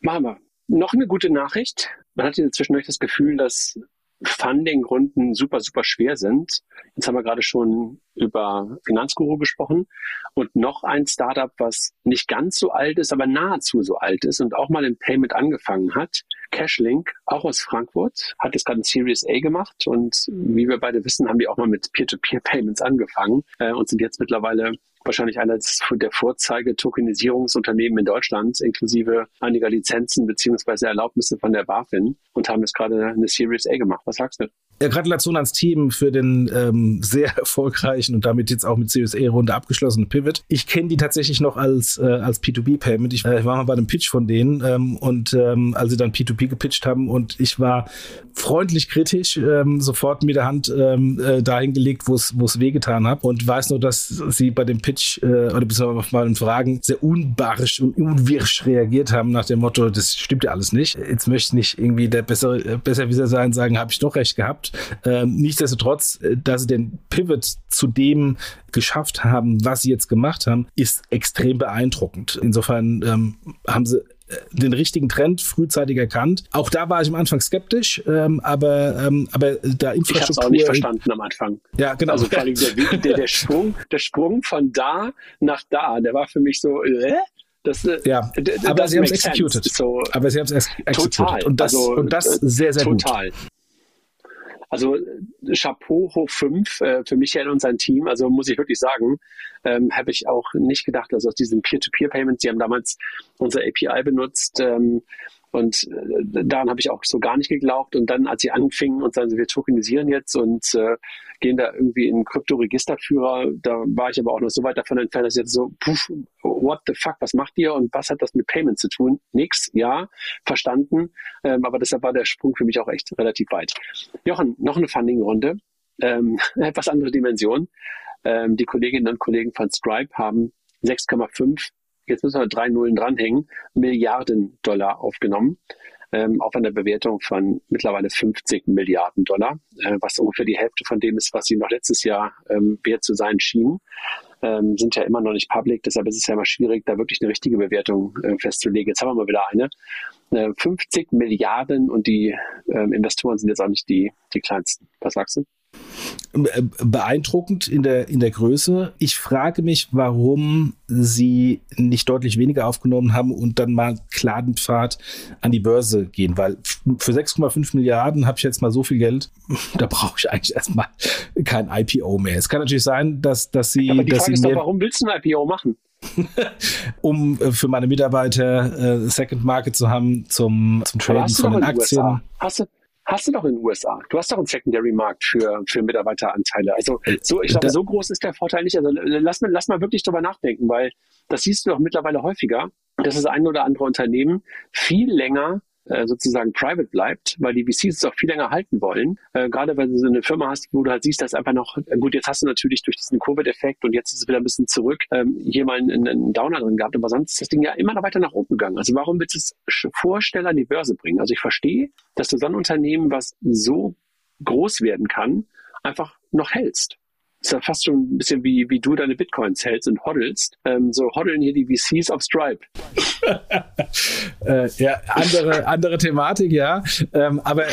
Machen wir. Noch eine gute Nachricht. Man hat inzwischen das Gefühl, dass Funding-Runden super, super schwer sind. Jetzt haben wir gerade schon über Finanzguru gesprochen und noch ein Startup, was nicht ganz so alt ist, aber nahezu so alt ist und auch mal im Payment angefangen hat. Cashlink, auch aus Frankfurt, hat jetzt gerade ein Series A gemacht und wie wir beide wissen, haben die auch mal mit Peer-to-Peer-Payments angefangen äh, und sind jetzt mittlerweile wahrscheinlich eines der Vorzeige-Tokenisierungsunternehmen in Deutschland, inklusive einiger Lizenzen beziehungsweise Erlaubnisse von der BaFin und haben jetzt gerade eine Series A gemacht. Was sagst du? Gratulation ans Team für den ähm, sehr erfolgreichen und damit jetzt auch mit Series A-Runde abgeschlossenen Pivot. Ich kenne die tatsächlich noch als, äh, als P2B-Payment. Ich äh, war mal bei einem Pitch von denen ähm, und ähm, als sie dann P2P gepitcht haben und ich war freundlich kritisch, ähm, sofort mit der Hand ähm, äh, dahin gelegt, wo es wehgetan hat und weiß nur, dass sie bei dem Pitch äh, oder beziehungsweise bei den Fragen sehr unbarsch und unwirsch reagiert haben nach dem Motto, das stimmt ja alles nicht. Jetzt möchte ich nicht irgendwie der bessere, äh, Besserwisser sein, sagen, habe ich doch recht gehabt. Ähm, nichtsdestotrotz, äh, dass sie den Pivot zu dem geschafft haben, was sie jetzt gemacht haben, ist extrem beeindruckend. Insofern ähm, haben sie den richtigen Trend frühzeitig erkannt. Auch da war ich am Anfang skeptisch, ähm, aber, ähm, aber da Infrastruktur... Ich habe auch nicht verstanden am Anfang. Ja, genau. Also vor allem der, der, der, Sprung, der Sprung von da nach da, der war für mich so... Äh? Das, äh, ja, aber sie haben es executed. So, aber sie haben es executed. Total. Und das, also, und das sehr, sehr total. gut. Also Chapeau hoch fünf äh, für Michael und sein Team. Also muss ich wirklich sagen, ähm, habe ich auch nicht gedacht, also aus diesem Peer-to-Peer-Payment, sie haben damals unser API benutzt, ähm, und äh, daran habe ich auch so gar nicht geglaubt. Und dann, als sie anfingen und sagen, wir tokenisieren jetzt und äh, gehen da irgendwie in Kryptoregisterführer, da war ich aber auch noch so weit davon entfernt, dass ich jetzt so, puff, what the fuck, was macht ihr und was hat das mit Payment zu tun? Nix, ja, verstanden. Ähm, aber deshalb war der Sprung für mich auch echt relativ weit. Jochen, noch eine Funding-Runde, ähm, etwas andere Dimension. Ähm, die Kolleginnen und Kollegen von Stripe haben 6,5 jetzt müssen wir drei Nullen dranhängen, Milliarden Dollar aufgenommen. Ähm, auf einer Bewertung von mittlerweile 50 Milliarden Dollar, äh, was ungefähr die Hälfte von dem ist, was sie noch letztes Jahr ähm, wert zu sein schienen. Ähm, sind ja immer noch nicht public, deshalb ist es ja immer schwierig, da wirklich eine richtige Bewertung äh, festzulegen. Jetzt haben wir mal wieder eine. Äh, 50 Milliarden und die ähm, Investoren sind jetzt auch nicht die, die kleinsten. Was sagst du? Äh, beeindruckend in der, in der Größe. Ich frage mich, warum sie nicht deutlich weniger aufgenommen haben und dann mal kladen Pfad an die Börse gehen, weil für 6,5 Milliarden habe ich jetzt mal so viel Geld, da brauche ich eigentlich erstmal kein IPO mehr. Es kann natürlich sein, dass, dass sie. Aber die Frage ist doch, warum willst du ein IPO machen? um äh, für meine Mitarbeiter äh, Second Market zu haben zum, zum Traden von den Aktien. Hast du, Hast du doch in den USA. Du hast doch einen Secondary-Markt für, für Mitarbeiteranteile. Also äh, so, ich glaube, so groß ist der Vorteil nicht. Also lass mal, lass mal wirklich drüber nachdenken, weil das siehst du doch mittlerweile häufiger, dass das ein oder andere Unternehmen viel länger sozusagen private bleibt, weil die VCs es auch viel länger halten wollen. Äh, gerade wenn du so eine Firma hast, wo du halt siehst, dass einfach noch, äh, gut, jetzt hast du natürlich durch diesen Covid-Effekt und jetzt ist es wieder ein bisschen zurück, ähm, hier mal einen, einen Downer drin gehabt, aber sonst ist das Ding ja immer noch weiter nach oben gegangen. Also warum willst du es Vorsteller an die Börse bringen? Also ich verstehe, dass du so ein Unternehmen, was so groß werden kann, einfach noch hältst ist ja fast schon ein bisschen wie, wie du deine Bitcoins hältst und hoddelst. Ähm, so hoddeln hier die VCs auf Stripe. äh, ja, andere, andere Thematik, ja. Ähm, aber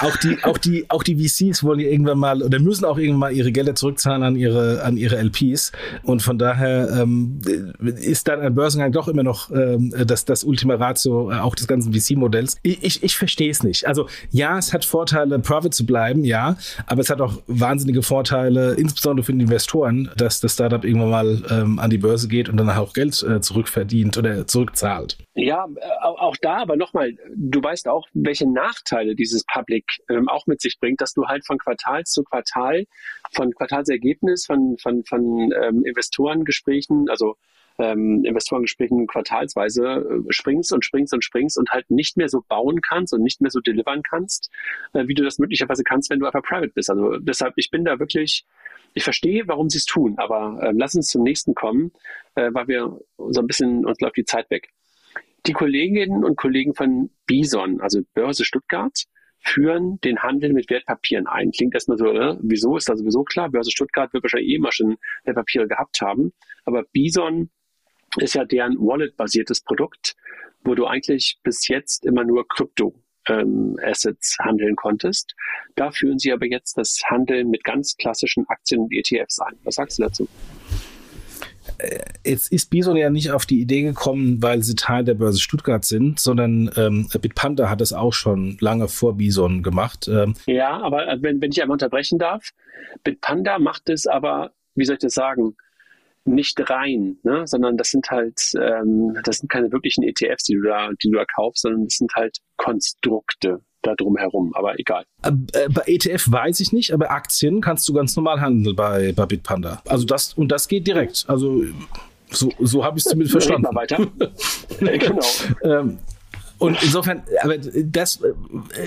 auch die, auch die, auch die VCs wollen ja irgendwann mal oder müssen auch irgendwann mal ihre Gelder zurückzahlen an ihre, an ihre LPs. Und von daher ähm, ist dann ein Börsengang doch immer noch ähm, das, das Ultima Ratio äh, auch des ganzen VC-Modells. Ich, ich, ich verstehe es nicht. Also ja, es hat Vorteile, Profit zu bleiben, ja, aber es hat auch wahnsinnige Vorteile, insbesondere insbesondere für die Investoren, dass das Startup irgendwann mal ähm, an die Börse geht und dann auch Geld äh, zurückverdient oder zurückzahlt. Ja, äh, auch da, aber nochmal, du weißt auch, welche Nachteile dieses Public ähm, auch mit sich bringt, dass du halt von Quartal zu Quartal, von Quartalsergebnis, von, von, von ähm, Investorengesprächen, also ähm, Investorengesprächen quartalsweise äh, springst und springst und springst und halt nicht mehr so bauen kannst und nicht mehr so delivern kannst, äh, wie du das möglicherweise kannst, wenn du einfach private bist. Also deshalb, ich bin da wirklich ich verstehe, warum sie es tun, aber äh, lass uns zum nächsten kommen, äh, weil wir so ein bisschen, uns läuft die Zeit weg. Die Kolleginnen und Kollegen von Bison, also Börse Stuttgart, führen den Handel mit Wertpapieren ein. Klingt erstmal so, äh, wieso ist das sowieso klar? Börse Stuttgart wird wahrscheinlich eh immer schon Wertpapiere gehabt haben. Aber Bison ist ja deren Wallet-basiertes Produkt, wo du eigentlich bis jetzt immer nur Krypto ähm, Assets handeln konntest. Da führen sie aber jetzt das Handeln mit ganz klassischen Aktien und ETFs ein. Was sagst du dazu? Äh, jetzt ist Bison ja nicht auf die Idee gekommen, weil sie Teil der Börse Stuttgart sind, sondern ähm, Bitpanda hat es auch schon lange vor Bison gemacht. Ähm ja, aber äh, wenn, wenn ich einmal unterbrechen darf, Bitpanda macht es aber, wie soll ich das sagen, nicht rein, ne? sondern das sind halt, ähm, das sind keine wirklichen ETFs, die du da, die du da kaufst, sondern das sind halt Konstrukte da drumherum, aber egal. Äh, äh bei ETF weiß ich nicht, aber Aktien kannst du ganz normal handeln bei, bei Bitpanda. Also das, und das geht direkt. Also so, so habe ich es zumindest verstanden. Weiter. genau. ähm, Und insofern, aber das äh,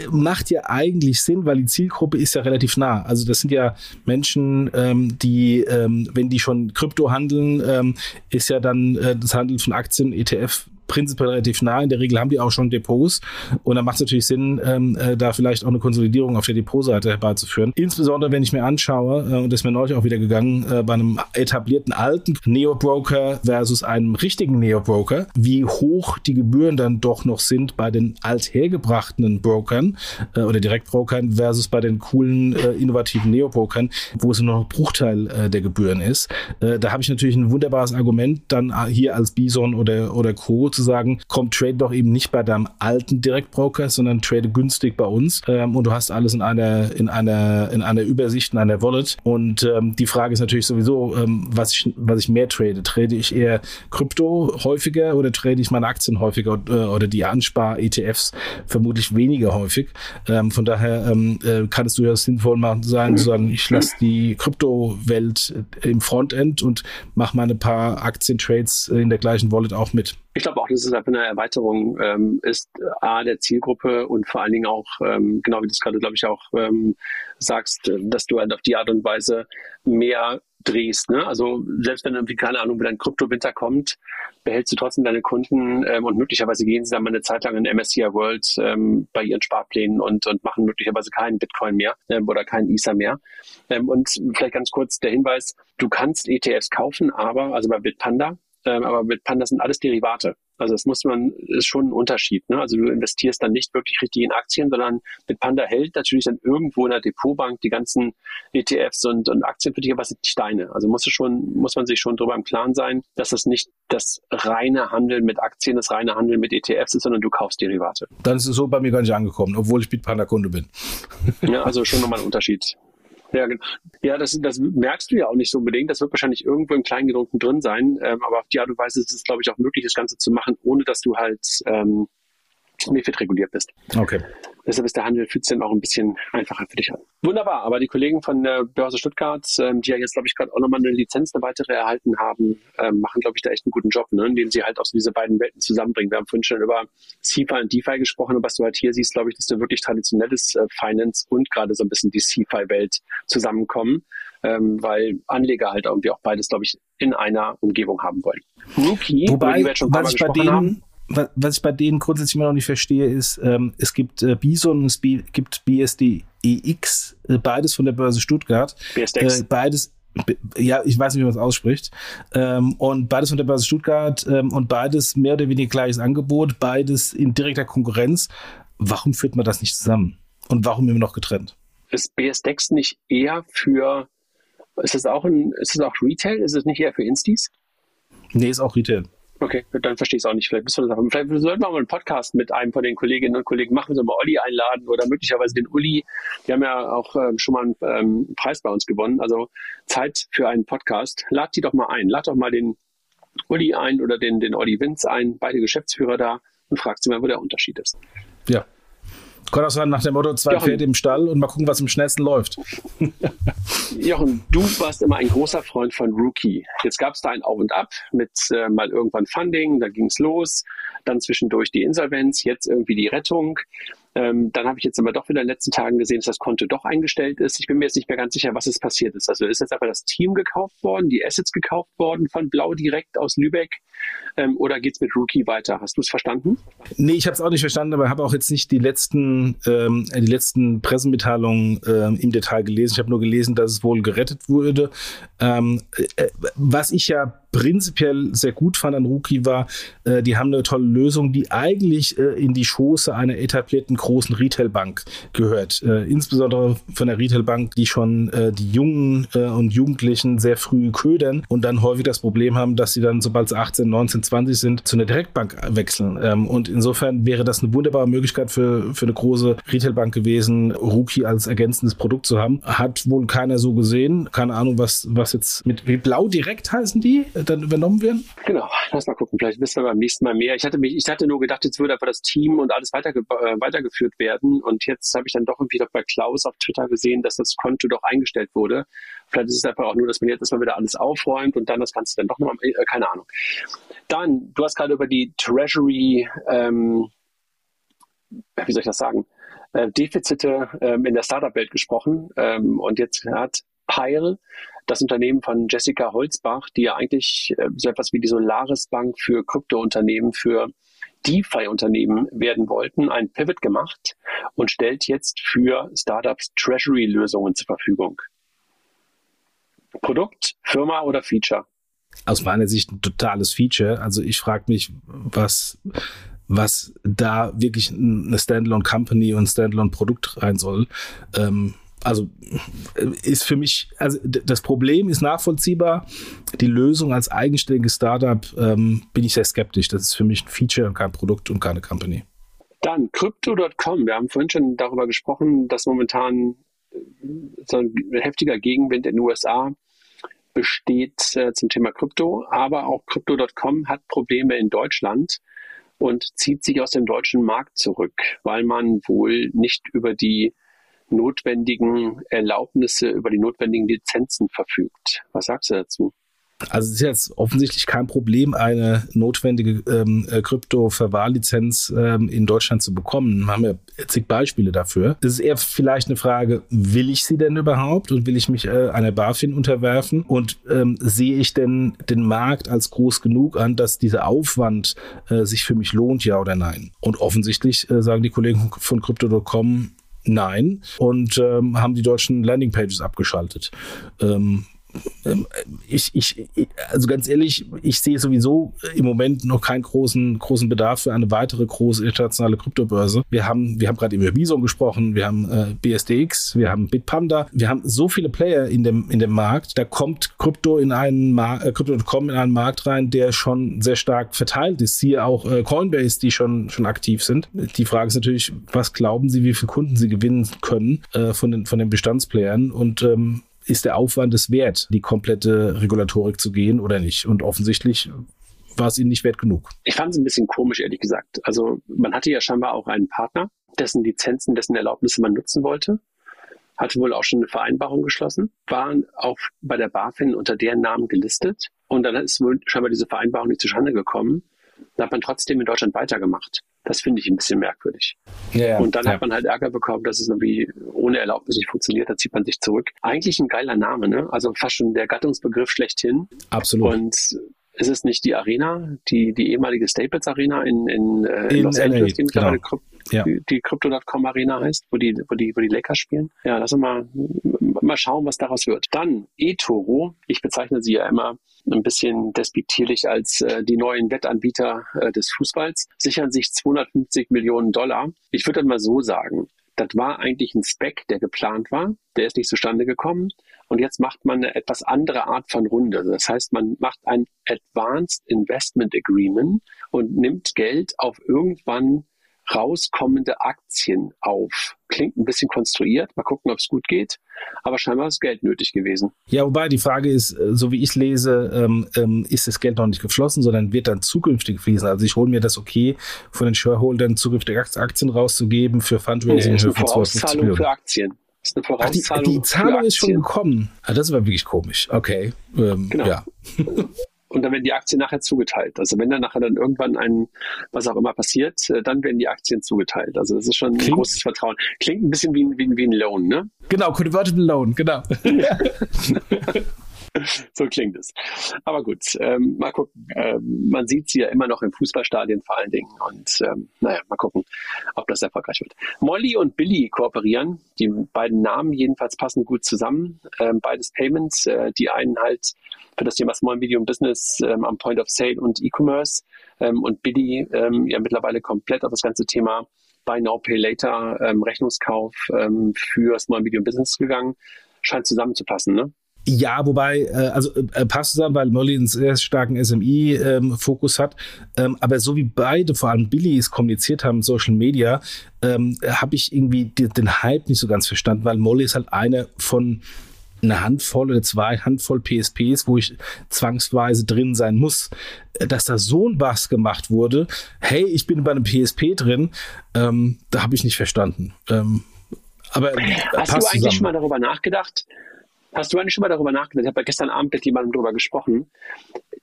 macht ja eigentlich Sinn, weil die Zielgruppe ist ja relativ nah. Also das sind ja Menschen, ähm, die, ähm, wenn die schon Krypto handeln, ähm, ist ja dann äh, das Handeln von Aktien, ETF prinzipiell relativ nah. In der Regel haben die auch schon Depots und dann macht es natürlich Sinn, ähm, äh, da vielleicht auch eine Konsolidierung auf der Depotseite herbeizuführen. Insbesondere, wenn ich mir anschaue, äh, und das ist mir neulich auch wieder gegangen, äh, bei einem etablierten alten Neo-Broker versus einem richtigen Neo-Broker, wie hoch die Gebühren dann doch noch sind bei den althergebrachten Brokern äh, oder Direktbrokern versus bei den coolen, äh, innovativen Neo-Brokern, wo es nur noch ein Bruchteil äh, der Gebühren ist. Äh, da habe ich natürlich ein wunderbares Argument dann äh, hier als Bison oder, oder Co zu sagen, komm, trade doch eben nicht bei deinem alten Direktbroker, sondern trade günstig bei uns ähm, und du hast alles in einer, in einer, in einer Übersicht, in einer Wallet. Und ähm, die Frage ist natürlich sowieso, ähm, was ich, was ich mehr trade. Trade ich eher Krypto häufiger oder trade ich meine Aktien häufiger äh, oder die Anspar-ETFs vermutlich weniger häufig. Ähm, von daher ähm, äh, kann es durchaus sinnvoll sein, zu sagen, ich lasse die Kryptowelt im Frontend und mache meine paar Aktientrades in der gleichen Wallet auch mit. Ich glaube auch, dass es einfach eine Erweiterung ähm, ist, A, der Zielgruppe und vor allen Dingen auch, ähm, genau wie du es gerade, glaube ich, auch ähm, sagst, dass du halt auf die Art und Weise mehr drehst. Ne? Also selbst wenn irgendwie, keine Ahnung, wieder ein Kryptowinter kommt, behältst du trotzdem deine Kunden ähm, und möglicherweise gehen sie dann mal eine Zeit lang in MSCI World ähm, bei ihren Sparplänen und, und machen möglicherweise keinen Bitcoin mehr ähm, oder keinen Ether mehr. Ähm, und vielleicht ganz kurz der Hinweis, du kannst ETFs kaufen, aber, also bei Bitpanda, ähm, aber mit Panda sind alles Derivate. Also das muss man, ist schon ein Unterschied. Ne? Also du investierst dann nicht wirklich richtig in Aktien, sondern mit Panda hält natürlich dann irgendwo in der Depotbank die ganzen ETFs und, und Aktien für dich, aber es sind Steine. Also muss es schon, muss man sich schon darüber im Klaren sein, dass das nicht das reine Handeln mit Aktien, das reine Handeln mit ETFs ist, sondern du kaufst Derivate. Dann ist es so bei mir gar nicht angekommen, obwohl ich Bitpanda-Kunde bin. Ja, also schon nochmal ein Unterschied. Ja, ja das, das merkst du ja auch nicht so unbedingt. Das wird wahrscheinlich irgendwo im Kleingedruckten drin sein. Ähm, aber auf die Art und Weise ist es, glaube ich, auch möglich, das Ganze zu machen, ohne dass du halt ähm, MIFID reguliert bist. Okay. Deshalb ist der Handel fühlt sich dann auch ein bisschen einfacher für dich an. Wunderbar, aber die Kollegen von der Börse Stuttgart, ähm, die ja jetzt, glaube ich, gerade auch nochmal eine Lizenz, eine weitere erhalten haben, ähm, machen, glaube ich, da echt einen guten Job, ne? indem sie halt auch so diese beiden Welten zusammenbringen. Wir haben vorhin schon über CFI und DeFi gesprochen und was du halt hier siehst, glaube ich, dass du wirklich traditionelles äh, Finance und gerade so ein bisschen die CFI-Welt zusammenkommen, ähm, weil Anleger halt irgendwie auch beides, glaube ich, in einer Umgebung haben wollen. Rookie, Wobei, über die wir jetzt schon paar Mal gesprochen denen, haben was ich bei denen grundsätzlich immer noch nicht verstehe, ist, ähm, es gibt äh, Bison und es gibt BSDEX, äh, beides von der Börse Stuttgart. BSDX. Äh, beides, ja, ich weiß nicht, wie man es ausspricht. Ähm, und beides von der Börse Stuttgart ähm, und beides mehr oder weniger gleiches Angebot, beides in direkter Konkurrenz. Warum führt man das nicht zusammen? Und warum immer noch getrennt? Ist BSDEX nicht eher für, ist es auch ein, ist es auch Retail? Ist es nicht eher für Instis? Nee, ist auch Retail. Okay, dann verstehe ich es auch nicht. Vielleicht müssen wir das aber, vielleicht sollten wir mal einen Podcast mit einem von den Kolleginnen und Kollegen machen, so mal Olli einladen oder möglicherweise den Uli. Die haben ja auch ähm, schon mal einen ähm, Preis bei uns gewonnen. Also Zeit für einen Podcast. Lad die doch mal ein. Lad doch mal den Uli ein oder den, den Olli Winz ein, beide Geschäftsführer da und fragt sie mal, wo der Unterschied ist. Ja, kann auch sein, nach dem Motto, zwei Jochen, Pferde im Stall und mal gucken, was am schnellsten läuft. Jochen, du warst immer ein großer Freund von Rookie. Jetzt gab es da ein Auf und Ab mit äh, mal irgendwann Funding, da ging es los, dann zwischendurch die Insolvenz, jetzt irgendwie die Rettung. Ähm, dann habe ich jetzt aber doch wieder in den letzten Tagen gesehen, dass das Konto doch eingestellt ist. Ich bin mir jetzt nicht mehr ganz sicher, was es passiert ist. Also ist jetzt einfach das Team gekauft worden, die Assets gekauft worden von Blau direkt aus Lübeck ähm, oder geht es mit Rookie weiter? Hast du es verstanden? Nee, ich habe es auch nicht verstanden, aber habe auch jetzt nicht die letzten, ähm, die letzten Pressemitteilungen ähm, im Detail gelesen. Ich habe nur gelesen, dass es wohl gerettet wurde. Ähm, äh, was ich ja prinzipiell sehr gut fand an Rookie war, äh, die haben eine tolle Lösung, die eigentlich äh, in die Schoße einer etablierten großen Retailbank gehört. Äh, insbesondere von der Retailbank, die schon äh, die Jungen äh, und Jugendlichen sehr früh ködern und dann häufig das Problem haben, dass sie dann, sobald sie 18, 19, 20 sind, zu einer Direktbank wechseln. Ähm, und insofern wäre das eine wunderbare Möglichkeit für, für eine große Retailbank gewesen, Rookie als ergänzendes Produkt zu haben. Hat wohl keiner so gesehen. Keine Ahnung, was, was jetzt mit, wie Blau direkt heißen die? Dann übernommen werden? Genau, lass mal gucken. Vielleicht wissen wir beim nächsten Mal mehr. Ich hatte mich, ich hatte nur gedacht, jetzt würde einfach das Team und alles weiterge äh, weitergeführt werden. Und jetzt habe ich dann doch irgendwie bei Klaus auf Twitter gesehen, dass das Konto doch eingestellt wurde. Vielleicht ist es einfach auch nur, dass man jetzt erstmal wieder alles aufräumt und dann das Ganze dann doch nochmal, äh, keine Ahnung. Dann, du hast gerade über die Treasury ähm, wie soll ich das sagen, äh, Defizite ähm, in der Startup-Welt gesprochen. Ähm, und jetzt hat Pile, das Unternehmen von Jessica Holzbach, die ja eigentlich äh, so etwas wie die Solaris Bank für Kryptounternehmen, für DeFi-Unternehmen werden wollten, ein Pivot gemacht und stellt jetzt für Startups Treasury-Lösungen zur Verfügung. Produkt, Firma oder Feature? Aus meiner Sicht ein totales Feature. Also ich frage mich, was, was da wirklich eine Standalone Company und Standalone Produkt rein soll. Ähm, also äh, ist für mich, also das Problem ist nachvollziehbar. Die Lösung als eigenständiges Startup ähm, bin ich sehr skeptisch. Das ist für mich ein Feature und kein Produkt und keine Company. Dann Crypto.com. Wir haben vorhin schon darüber gesprochen, dass momentan äh, so ein heftiger Gegenwind in den USA besteht äh, zum Thema Krypto, aber auch Crypto.com hat Probleme in Deutschland und zieht sich aus dem deutschen Markt zurück, weil man wohl nicht über die notwendigen Erlaubnisse, über die notwendigen Lizenzen verfügt. Was sagst du dazu? Also es ist jetzt offensichtlich kein Problem, eine notwendige ähm, äh, Krypto-Verwahrlizenz ähm, in Deutschland zu bekommen. Wir haben ja zig Beispiele dafür. Es ist eher vielleicht eine Frage, will ich sie denn überhaupt und will ich mich äh, einer BaFin unterwerfen und ähm, sehe ich denn den Markt als groß genug an, dass dieser Aufwand äh, sich für mich lohnt, ja oder nein? Und offensichtlich äh, sagen die Kollegen von Crypto.com, Nein. Und ähm, haben die deutschen Landingpages abgeschaltet. Ähm, ich, ich, also ganz ehrlich, ich sehe sowieso im Moment noch keinen großen, großen Bedarf für eine weitere große internationale Kryptobörse. Wir haben, wir haben gerade über Bison gesprochen, wir haben äh, BSDX, wir haben Bitpanda, wir haben so viele Player in dem, in dem Markt. Da kommt Krypto in einen Markt, äh, Crypto.com in einen Markt rein, der schon sehr stark verteilt ist. Siehe auch äh, Coinbase, die schon, schon aktiv sind. Die Frage ist natürlich, was glauben Sie, wie viele Kunden Sie gewinnen können äh, von den, von den Bestandsplayern? Und ähm, ist der Aufwand es wert, die komplette Regulatorik zu gehen oder nicht? Und offensichtlich war es ihnen nicht wert genug. Ich fand es ein bisschen komisch, ehrlich gesagt. Also man hatte ja scheinbar auch einen Partner, dessen Lizenzen, dessen Erlaubnisse man nutzen wollte. Hatte wohl auch schon eine Vereinbarung geschlossen, waren auch bei der BaFin unter deren Namen gelistet. Und dann ist wohl scheinbar diese Vereinbarung nicht zustande gekommen. Da hat man trotzdem in Deutschland weitergemacht. Das finde ich ein bisschen merkwürdig. Ja, und dann ja. hat man halt Ärger bekommen, dass es irgendwie ohne Erlaubnis nicht funktioniert. Da zieht man sich zurück. Eigentlich ein geiler Name, ne? Also fast schon der Gattungsbegriff schlechthin. Absolut. Und ist es nicht die Arena, die, die ehemalige Staples Arena in, in, äh, in Los Angeles, die mittlerweile genau. ja. die, die Crypto.com Arena heißt, wo die, wo die, wo die Lakers spielen? Ja, lass uns mal, mal schauen, was daraus wird. Dann eToro. Ich bezeichne sie ja immer ein bisschen despektierlich als äh, die neuen Wettanbieter äh, des Fußballs, sichern sich 250 Millionen Dollar. Ich würde mal so sagen, das war eigentlich ein Spec, der geplant war. Der ist nicht zustande gekommen. Und jetzt macht man eine etwas andere Art von Runde. Das heißt, man macht ein Advanced Investment Agreement und nimmt Geld auf irgendwann rauskommende Aktien auf. Klingt ein bisschen konstruiert. Mal gucken, ob es gut geht. Aber scheinbar ist Geld nötig gewesen. Ja, wobei die Frage ist, äh, so wie ich lese, ähm, ähm, ist das Geld noch nicht geflossen, sondern wird dann zukünftig fließen. Also ich hole mir das okay, von den Shareholdern zukünftige Aktien rauszugeben für Fundraising. Nee, ist eine Vorauszahlung für Aktien. Ist eine Vorauszahlung Ach, die, die Zahlung ist schon gekommen. Ah, das war wirklich komisch. Okay. Ähm, genau. Ja. und dann werden die Aktien nachher zugeteilt. Also wenn dann nachher dann irgendwann ein, was auch immer passiert, äh, dann werden die Aktien zugeteilt. Also das ist schon Klingt. ein großes Vertrauen. Klingt ein bisschen wie, wie, wie ein Loan, ne? Genau, Convertible Loan, genau. so klingt es. Aber gut, ähm, mal gucken. Ähm, man sieht sie ja immer noch im Fußballstadion vor allen Dingen. Und ähm, naja, mal gucken, ob das erfolgreich wird. Molly und Billy kooperieren. Die beiden Namen jedenfalls passen gut zusammen. Ähm, beides Payments. Äh, die einen halt für das Thema Small Medium Business ähm, am Point of Sale und E-Commerce. Ähm, und Billy ja mittlerweile komplett auf das ganze Thema Buy Now Pay Later Rechnungskauf für Small Medium Business gegangen. Scheint zusammenzupassen, ne? Ja, wobei, äh, also äh, passt zusammen, weil Molly einen sehr starken SMI-Fokus ähm, hat. Ähm, aber so wie beide, vor allem Billy, es kommuniziert haben in Social Media, ähm, habe ich irgendwie die, den Hype nicht so ganz verstanden, weil Molly ist halt eine von eine Handvoll oder zwei Handvoll PSPs, wo ich zwangsweise drin sein muss, äh, dass da so ein Bass gemacht wurde. Hey, ich bin bei einem PSP drin, ähm, da habe ich nicht verstanden. Ähm, aber hast du eigentlich zusammen. schon mal darüber nachgedacht? Hast du eigentlich schon mal darüber nachgedacht? Ich habe ja gestern Abend mit jemandem darüber gesprochen.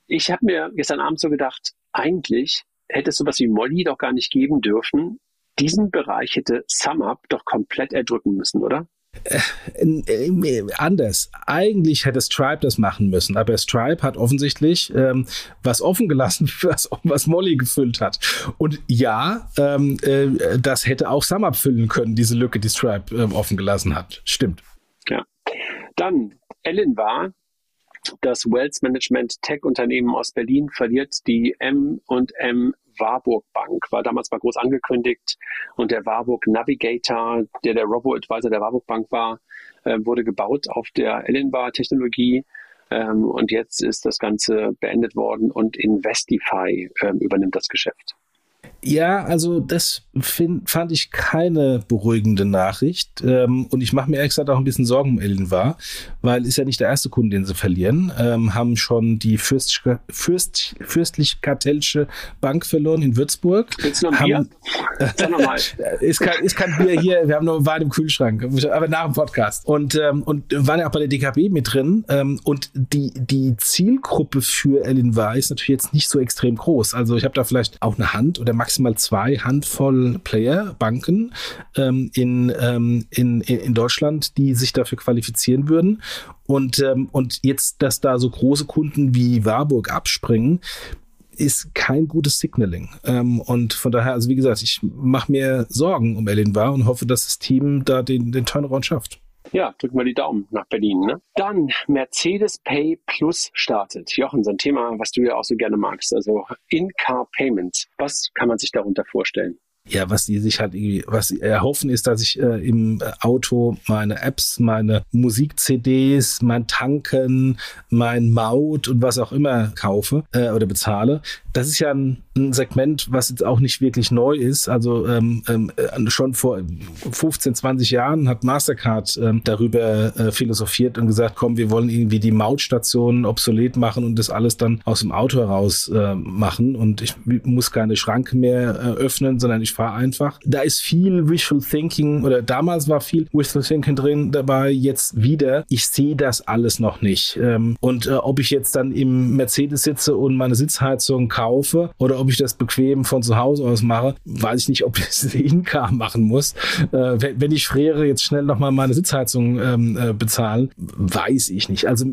Ich habe mir gestern Abend so gedacht, eigentlich hätte es sowas wie Molly doch gar nicht geben dürfen, diesen Bereich hätte SumUp doch komplett erdrücken müssen, oder? Äh, anders. Eigentlich hätte Stripe das machen müssen, aber Stripe hat offensichtlich ähm, was offen gelassen, was, was Molly gefüllt hat. Und ja, ähm, äh, das hätte auch SumUp füllen können, diese Lücke, die Stripe äh, offen gelassen hat. Stimmt. Dann, Ellen war das Wealth Management Tech-Unternehmen aus Berlin verliert die M&M Warburg Bank, war damals mal groß angekündigt. Und der Warburg Navigator, der der Robo-Advisor der Warburg Bank war, äh, wurde gebaut auf der Ellenbar-Technologie ähm, und jetzt ist das Ganze beendet worden und Investify äh, übernimmt das Geschäft. Ja, also das find, fand ich keine beruhigende Nachricht. Ähm, und ich mache mir ehrlich gesagt auch ein bisschen Sorgen um Ellen war, weil ist ja nicht der erste Kunde, den sie verlieren. Ähm, haben schon die Fürst, Fürst, fürstlich-kartellsche Bank verloren in Würzburg. Willst du noch haben, Bier? Sag nochmal. ist, kein, ist kein Bier hier, wir haben nur Wein im Kühlschrank, aber nach dem Podcast. Und, ähm, und waren ja auch bei der DKB mit drin. Ähm, und die, die Zielgruppe für Ellen war ist natürlich jetzt nicht so extrem groß. Also ich habe da vielleicht auch eine Hand oder maximal zwei Handvoll Player, Banken ähm, in, ähm, in, in Deutschland, die sich dafür qualifizieren würden. Und, ähm, und jetzt, dass da so große Kunden wie Warburg abspringen, ist kein gutes Signaling. Ähm, und von daher, also wie gesagt, ich mache mir Sorgen um Elin War und hoffe, dass das Team da den, den Turnaround schafft. Ja, drücken wir die Daumen nach Berlin. Ne? Dann Mercedes Pay Plus startet. Jochen, so ein Thema, was du ja auch so gerne magst. Also In-Car Payment. Was kann man sich darunter vorstellen? Ja, was die sich halt irgendwie, was sie erhoffen, ist, dass ich äh, im Auto meine Apps, meine Musik-CDs, mein Tanken, mein Maut und was auch immer kaufe äh, oder bezahle. Das ist ja ein, ein, Segment, was jetzt auch nicht wirklich neu ist. Also ähm, ähm, äh, schon vor 15, 20 Jahren hat Mastercard ähm, darüber äh, philosophiert und gesagt, komm, wir wollen irgendwie die Mautstationen obsolet machen und das alles dann aus dem Auto heraus äh, machen. Und ich muss keine Schranke mehr äh, öffnen, sondern ich fahre einfach. Da ist viel Visual Thinking oder damals war viel Visual Thinking drin dabei, jetzt wieder. Ich sehe das alles noch nicht. Ähm, und äh, ob ich jetzt dann im Mercedes sitze und meine Sitzheizung kaufe, oder ob ich das bequem von zu Hause aus mache, weiß ich nicht, ob ich das in-car machen muss. Äh, wenn ich friere, jetzt schnell nochmal meine Sitzheizung ähm, äh, bezahlen, weiß ich nicht. Also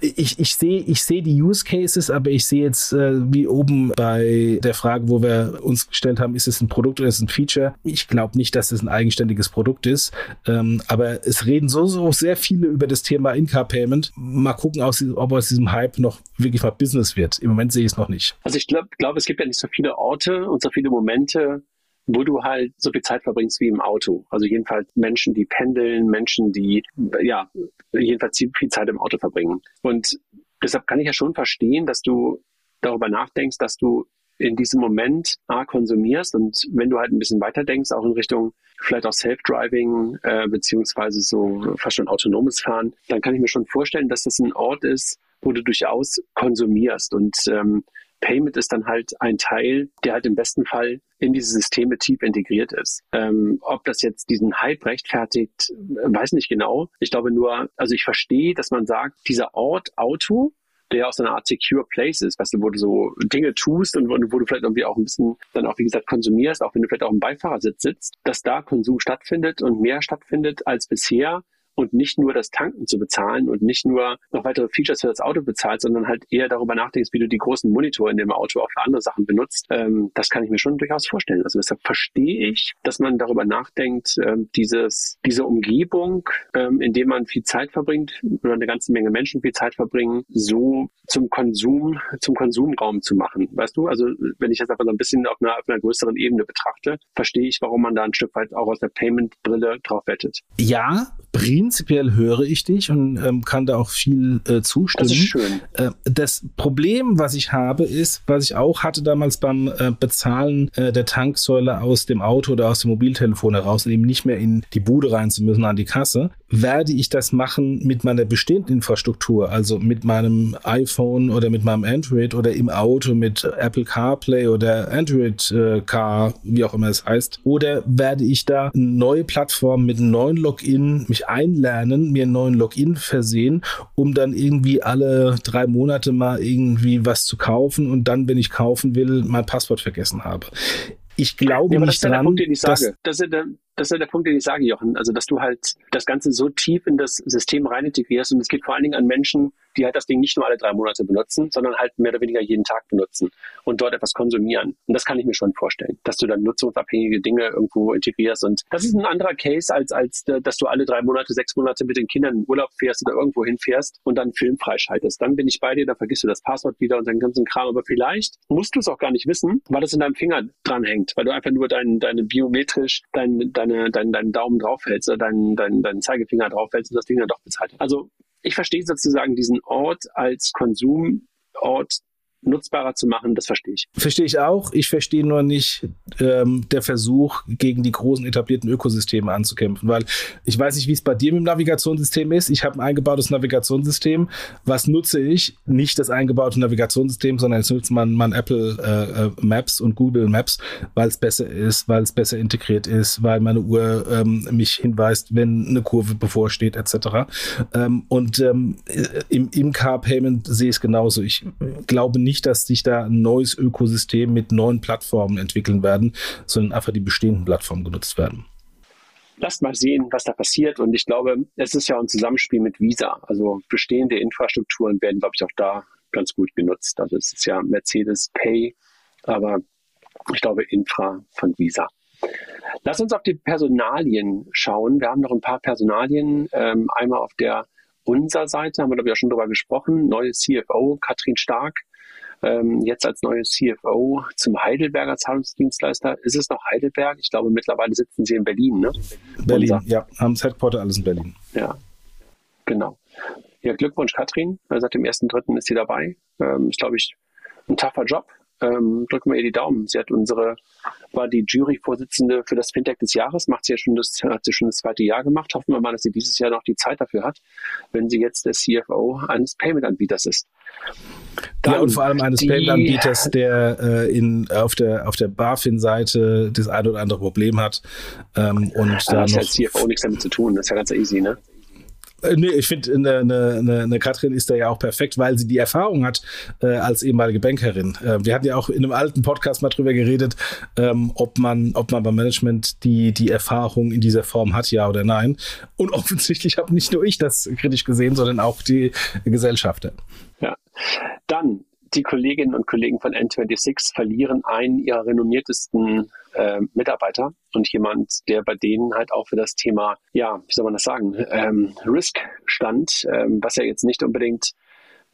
ich, ich sehe ich sehe die Use Cases, aber ich sehe jetzt wie oben bei der Frage, wo wir uns gestellt haben, ist es ein Produkt oder ist ein Feature? Ich glaube nicht, dass es ein eigenständiges Produkt ist, ähm, aber es reden so, so sehr viele über das Thema In-Car-Payment. Mal gucken, ob aus diesem Hype noch wirklich mal Business wird. Im Moment sehe ich es noch nicht. Also ich glaube, glaube, es gibt ja nicht so viele Orte und so viele Momente, wo du halt so viel Zeit verbringst wie im Auto. Also jedenfalls Menschen, die pendeln, Menschen, die ja jedenfalls viel Zeit im Auto verbringen. Und deshalb kann ich ja schon verstehen, dass du darüber nachdenkst, dass du in diesem Moment A konsumierst und wenn du halt ein bisschen weiter denkst, auch in Richtung vielleicht auch Self-Driving äh, beziehungsweise so fast schon autonomes Fahren, dann kann ich mir schon vorstellen, dass das ein Ort ist, wo du durchaus konsumierst und ähm, Payment ist dann halt ein Teil, der halt im besten Fall in diese Systeme tief integriert ist. Ähm, ob das jetzt diesen Hype rechtfertigt, weiß nicht genau. Ich glaube nur, also ich verstehe, dass man sagt, dieser Ort Auto, der aus einer Art Secure Place ist, weißt du, wo du so Dinge tust und wo, wo, du vielleicht irgendwie auch ein bisschen dann auch, wie gesagt, konsumierst, auch wenn du vielleicht auch im Beifahrersitz sitzt, dass da Konsum stattfindet und mehr stattfindet als bisher, und nicht nur das Tanken zu bezahlen und nicht nur noch weitere Features für das Auto bezahlt, sondern halt eher darüber nachdenkst, wie du die großen Monitore in dem Auto auch für andere Sachen benutzt. Ähm, das kann ich mir schon durchaus vorstellen. Also deshalb verstehe ich, dass man darüber nachdenkt, ähm, dieses, diese Umgebung, ähm, in dem man viel Zeit verbringt oder eine ganze Menge Menschen viel Zeit verbringen, so zum Konsum, zum Konsumraum zu machen. Weißt du, also wenn ich das einfach so ein bisschen auf einer, auf einer größeren Ebene betrachte, verstehe ich, warum man da ein Stück weit auch aus der Payment-Brille drauf wettet. Ja, prinzipiell höre ich dich und ähm, kann da auch viel äh, zustimmen. Das ist schön. Äh, das Problem, was ich habe, ist, was ich auch hatte damals beim äh, Bezahlen äh, der Tanksäule aus dem Auto oder aus dem Mobiltelefon heraus, eben nicht mehr in die Bude rein zu müssen an die Kasse, werde ich das machen mit meiner bestehenden Infrastruktur, also mit meinem iPhone oder mit meinem Android oder im Auto mit Apple CarPlay oder Android äh, Car, wie auch immer es heißt, oder werde ich da eine neue Plattform mit einem neuen Login mich einlernen, mir einen neuen Login versehen, um dann irgendwie alle drei Monate mal irgendwie was zu kaufen und dann, wenn ich kaufen will, mein Passwort vergessen habe Ich glaube ja, nicht das ist dran, der Punkt, den ich dass, sage. Das ist, der, das ist ja der Punkt, den ich sage, Jochen. Also, dass du halt das Ganze so tief in das System rein integrierst und es geht vor allen Dingen an Menschen, die halt das Ding nicht nur alle drei Monate benutzen, sondern halt mehr oder weniger jeden Tag benutzen und dort etwas konsumieren. Und das kann ich mir schon vorstellen, dass du dann nutzungsabhängige Dinge irgendwo integrierst. Und das ist ein anderer Case, als, als äh, dass du alle drei Monate, sechs Monate mit den Kindern in Urlaub fährst oder irgendwo hinfährst und dann Film freischaltest. Dann bin ich bei dir, dann vergisst du das Passwort wieder und deinen ganzen Kram. Aber vielleicht musst du es auch gar nicht wissen, weil das in deinem Finger dranhängt, weil du einfach nur dein, deine biometrisch dein, deine, dein, deinen Daumen draufhältst oder deinen, deinen, deinen Zeigefinger draufhältst und das Ding dann doch bezahlt. Also ich verstehe sozusagen diesen Ort als Konsumort nutzbarer zu machen, das verstehe ich. Verstehe ich auch. Ich verstehe nur nicht ähm, der Versuch, gegen die großen etablierten Ökosysteme anzukämpfen, weil ich weiß nicht, wie es bei dir mit dem Navigationssystem ist. Ich habe ein eingebautes Navigationssystem. Was nutze ich? Nicht das eingebaute Navigationssystem, sondern jetzt nutzt man, man Apple äh, äh Maps und Google Maps, weil es besser ist, weil es besser integriert ist, weil meine Uhr ähm, mich hinweist, wenn eine Kurve bevorsteht, etc. Ähm, und ähm, im, im Car-Payment sehe ich es genauso. Ich glaube nicht, nicht, dass sich da ein neues Ökosystem mit neuen Plattformen entwickeln werden, sondern einfach die bestehenden Plattformen genutzt werden. Lasst mal sehen, was da passiert. Und ich glaube, es ist ja ein Zusammenspiel mit Visa. Also bestehende Infrastrukturen werden, glaube ich, auch da ganz gut genutzt. Also es ist ja Mercedes Pay, aber ich glaube Infra von Visa. Lass uns auf die Personalien schauen. Wir haben noch ein paar Personalien. Ähm, einmal auf der unserer Seite haben wir, glaube ich, auch schon drüber gesprochen. Neue CFO, Katrin Stark, ähm, jetzt als neues CFO zum Heidelberger Zahlungsdienstleister. Ist es noch Heidelberg? Ich glaube, mittlerweile sitzen sie in Berlin, ne? Berlin, Unser. ja, haben das Headquarter alles in Berlin. Ja, genau. Ja, Glückwunsch, Katrin. Seit dem 1.3. ist sie dabei. Ähm, ist, glaube ich, ein tougher Job. Ähm, drücken wir ihr die Daumen. Sie hat unsere, war die Juryvorsitzende für das Fintech des Jahres, macht sie ja schon das, hat sie schon das zweite Jahr gemacht. Hoffen wir mal, dass sie dieses Jahr noch die Zeit dafür hat, wenn sie jetzt der CFO eines Payment-Anbieters ist. Dann ja, und vor allem eines Payment-Anbieters, der äh, in, auf der, auf der BaFin-Seite das ein oder andere Problem hat. Ähm, und ja, da das noch hat CFO nichts damit zu tun, das ist ja ganz easy, ne? Äh, nee, ich finde, eine, eine, eine Katrin ist da ja auch perfekt, weil sie die Erfahrung hat äh, als ehemalige Bankerin. Äh, wir hatten ja auch in einem alten Podcast mal drüber geredet, ähm, ob man, ob man beim Management die, die Erfahrung in dieser Form hat, ja oder nein. Und offensichtlich habe nicht nur ich das kritisch gesehen, sondern auch die Gesellschafter. Ja. Dann die Kolleginnen und Kollegen von N26 verlieren einen ihrer renommiertesten äh, Mitarbeiter und jemand, der bei denen halt auch für das Thema, ja, wie soll man das sagen, ähm, Risk stand, ähm, was ja jetzt nicht unbedingt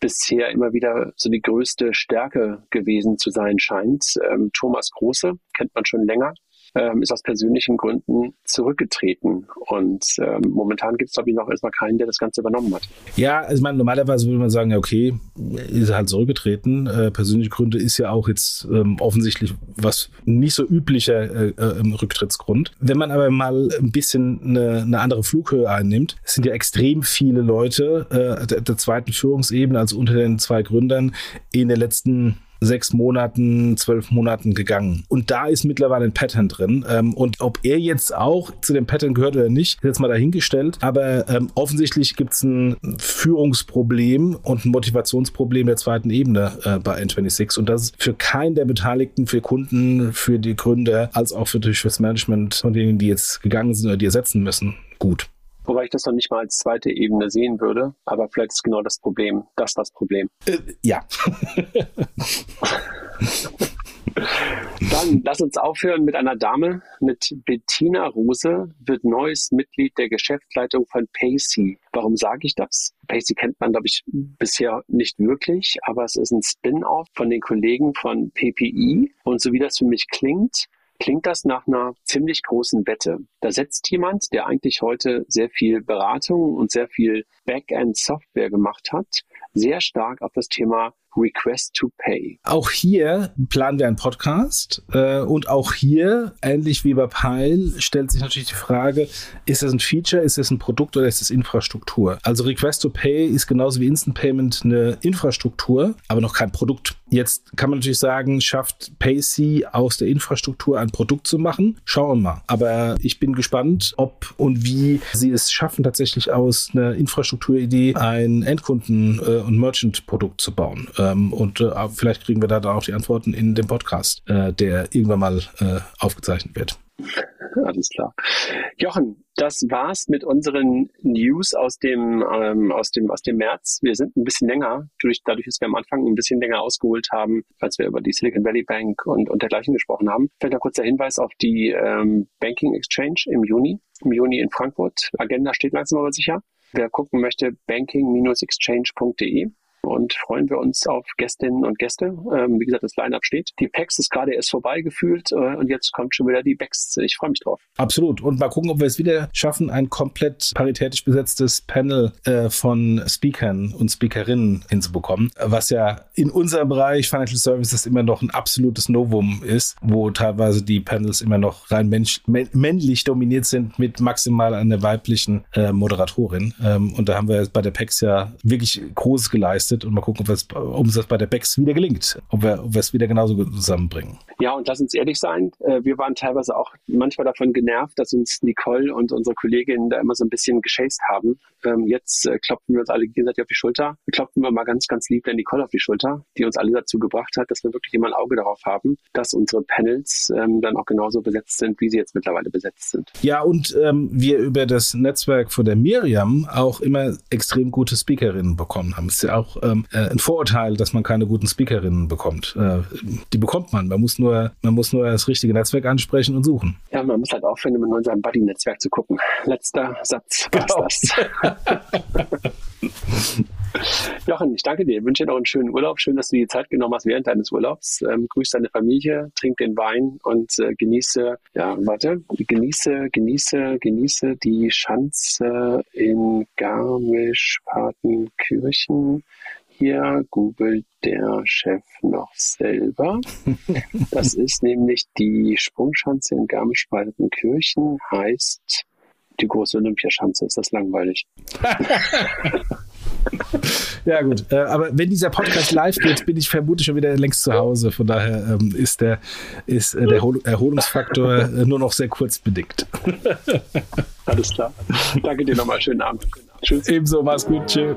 bisher immer wieder so die größte Stärke gewesen zu sein scheint. Ähm, Thomas Große kennt man schon länger, ähm, ist aus persönlichen Gründen zurückgetreten. Und ähm, momentan gibt es, glaube ich, noch erstmal keinen, der das Ganze übernommen hat. Ja, ich meine, normalerweise würde man sagen, ja, okay, ist halt zurückgetreten. Äh, persönliche Gründe ist ja auch jetzt ähm, offensichtlich was nicht so üblicher äh, äh, Rücktrittsgrund. Wenn man aber mal ein bisschen eine, eine andere Flughöhe einnimmt, sind ja extrem viele Leute äh, der, der zweiten Führungsebene, also unter den zwei Gründern, in den letzten sechs Monaten, zwölf Monaten gegangen. Und da ist mittlerweile ein Pattern drin. Ähm, und ob er jetzt auch zu dem Pattern gehört oder nicht, ist jetzt mal dahingestellt. Aber ähm, offensichtlich gibt es ein Führungsproblem und ein Motivationsproblem der zweiten Ebene äh, bei N26. Und das ist für keinen der Beteiligten, für Kunden, für die Gründer, als auch für das Management von denen, die jetzt gegangen sind oder die ersetzen müssen, gut. Wobei ich das noch nicht mal als zweite Ebene sehen würde. Aber vielleicht ist genau das Problem, das das Problem. Äh, ja. Dann lass uns aufhören mit einer Dame. Mit Bettina Rose wird neues Mitglied der Geschäftsleitung von Pacey. Warum sage ich das? Pacey kennt man, glaube ich, bisher nicht wirklich, aber es ist ein Spin-off von den Kollegen von PPI. Und so wie das für mich klingt, klingt das nach einer ziemlich großen Wette. Da setzt jemand, der eigentlich heute sehr viel Beratung und sehr viel Backend-Software gemacht hat, sehr stark auf das Thema Request to Pay. Auch hier planen wir einen Podcast äh, und auch hier, ähnlich wie bei Pile, stellt sich natürlich die Frage, ist das ein Feature, ist das ein Produkt oder ist das Infrastruktur? Also Request to Pay ist genauso wie Instant Payment eine Infrastruktur, aber noch kein Produkt. Jetzt kann man natürlich sagen, schafft Paycy aus der Infrastruktur ein Produkt zu machen? Schauen wir mal. Aber ich bin gespannt, ob und wie sie es schaffen, tatsächlich aus einer Infrastrukturidee ein Endkunden- äh, und Merchant-Produkt zu bauen. Äh, Ähm, und äh, vielleicht kriegen wir da dann auch die Antworten in dem Podcast, äh, der irgendwann mal äh, aufgezeichnet wird. Alles klar. Jochen, das war's mit unseren News aus dem, ähm, aus dem, aus dem März. Wir sind ein bisschen länger, durch, dadurch, dass wir am Anfang ein bisschen länger ausgeholt haben, als wir über die Silicon Valley Bank und, und dergleichen gesprochen haben. Vielleicht ein kurzer Hinweis auf die ähm, Banking Exchange im Juni, im Juni in Frankfurt. Agenda steht langsam aber sicher. Wer gucken möchte, banking-exchange.de und freuen wir uns auf Gästinnen und Gäste. Ähm, wie gesagt, das Line-Up steht. Die PEX ist gerade erst vorbei gefühlt äh, und jetzt kommt schon wieder die BEX. Ich freue mich drauf. Absolut. Und mal gucken, ob wir es wieder schaffen, ein komplett paritätisch besetztes Panel äh, von Speakern und Speakerinnen hinzubekommen, was ja in unserem Bereich Financial Services immer noch ein absolutes Novum ist, wo teilweise die Panels immer noch rein mensch, männlich dominiert sind mit maximal einer weiblichen äh, Moderatorin. Ähm, und da haben wir bei der PEX ja wirklich Großes geleistet getestet und mal gucken, ob es uns bei der BEX wieder gelingt, ob wir, ob wir es wieder genauso zusammenbringen. Ja, und lass uns ehrlich sein, äh, wir waren teilweise auch manchmal davon genervt, dass uns Nicole und unsere Kolleginnen da immer so ein bisschen geschäst haben. Ähm, jetzt äh, klopfen wir uns alle gegenseitig auf die Schulter. Klopfen wir mal ganz, ganz lieb der Nicole auf die Schulter, die uns alle dazu gebracht hat, dass wir wirklich immer ein Auge darauf haben, dass unsere Panels ähm, dann auch genauso besetzt sind, wie sie jetzt mittlerweile besetzt sind. Ja, und ähm, wir über das Netzwerk von der Miriam auch immer extrem gute Speakerinnen bekommen haben. Ist ja auch ähm, äh, ein Vorurteil, dass man keine guten Speakerinnen bekommt. Äh, die bekommt man. Man muss nur, man muss nur das richtige Netzwerk ansprechen und suchen. Ja, man muss halt aufhören, in unserem Buddy-Netzwerk zu gucken. Letzter Satz. Genau. Jochen, ich danke dir. Ich wünsche dir noch einen schönen Urlaub. Schön, dass du die Zeit genommen hast während deines Urlaubs. Ähm, grüß deine Familie, trink den Wein und äh, genieße, ja, warte, genieße, genieße, genieße die Schanze in Garmisch-Partenkirchen. Hier googelt der Chef noch selber. Das ist nämlich die Sprungschanze in Garmisch-Partenkirchen, heißt die große Olympiaschanze. Ist das langweilig? ja, gut. Äh, aber wenn dieser Podcast live geht, bin ich vermutlich schon wieder längst zu Hause. Von daher ähm, ist der, ist, äh, der Erholungsfaktor äh, nur noch sehr kurz bedingt. Alles klar. Danke dir nochmal. Schönen Abend. Tschüss. Ebenso. Mach's gut. Tschüss.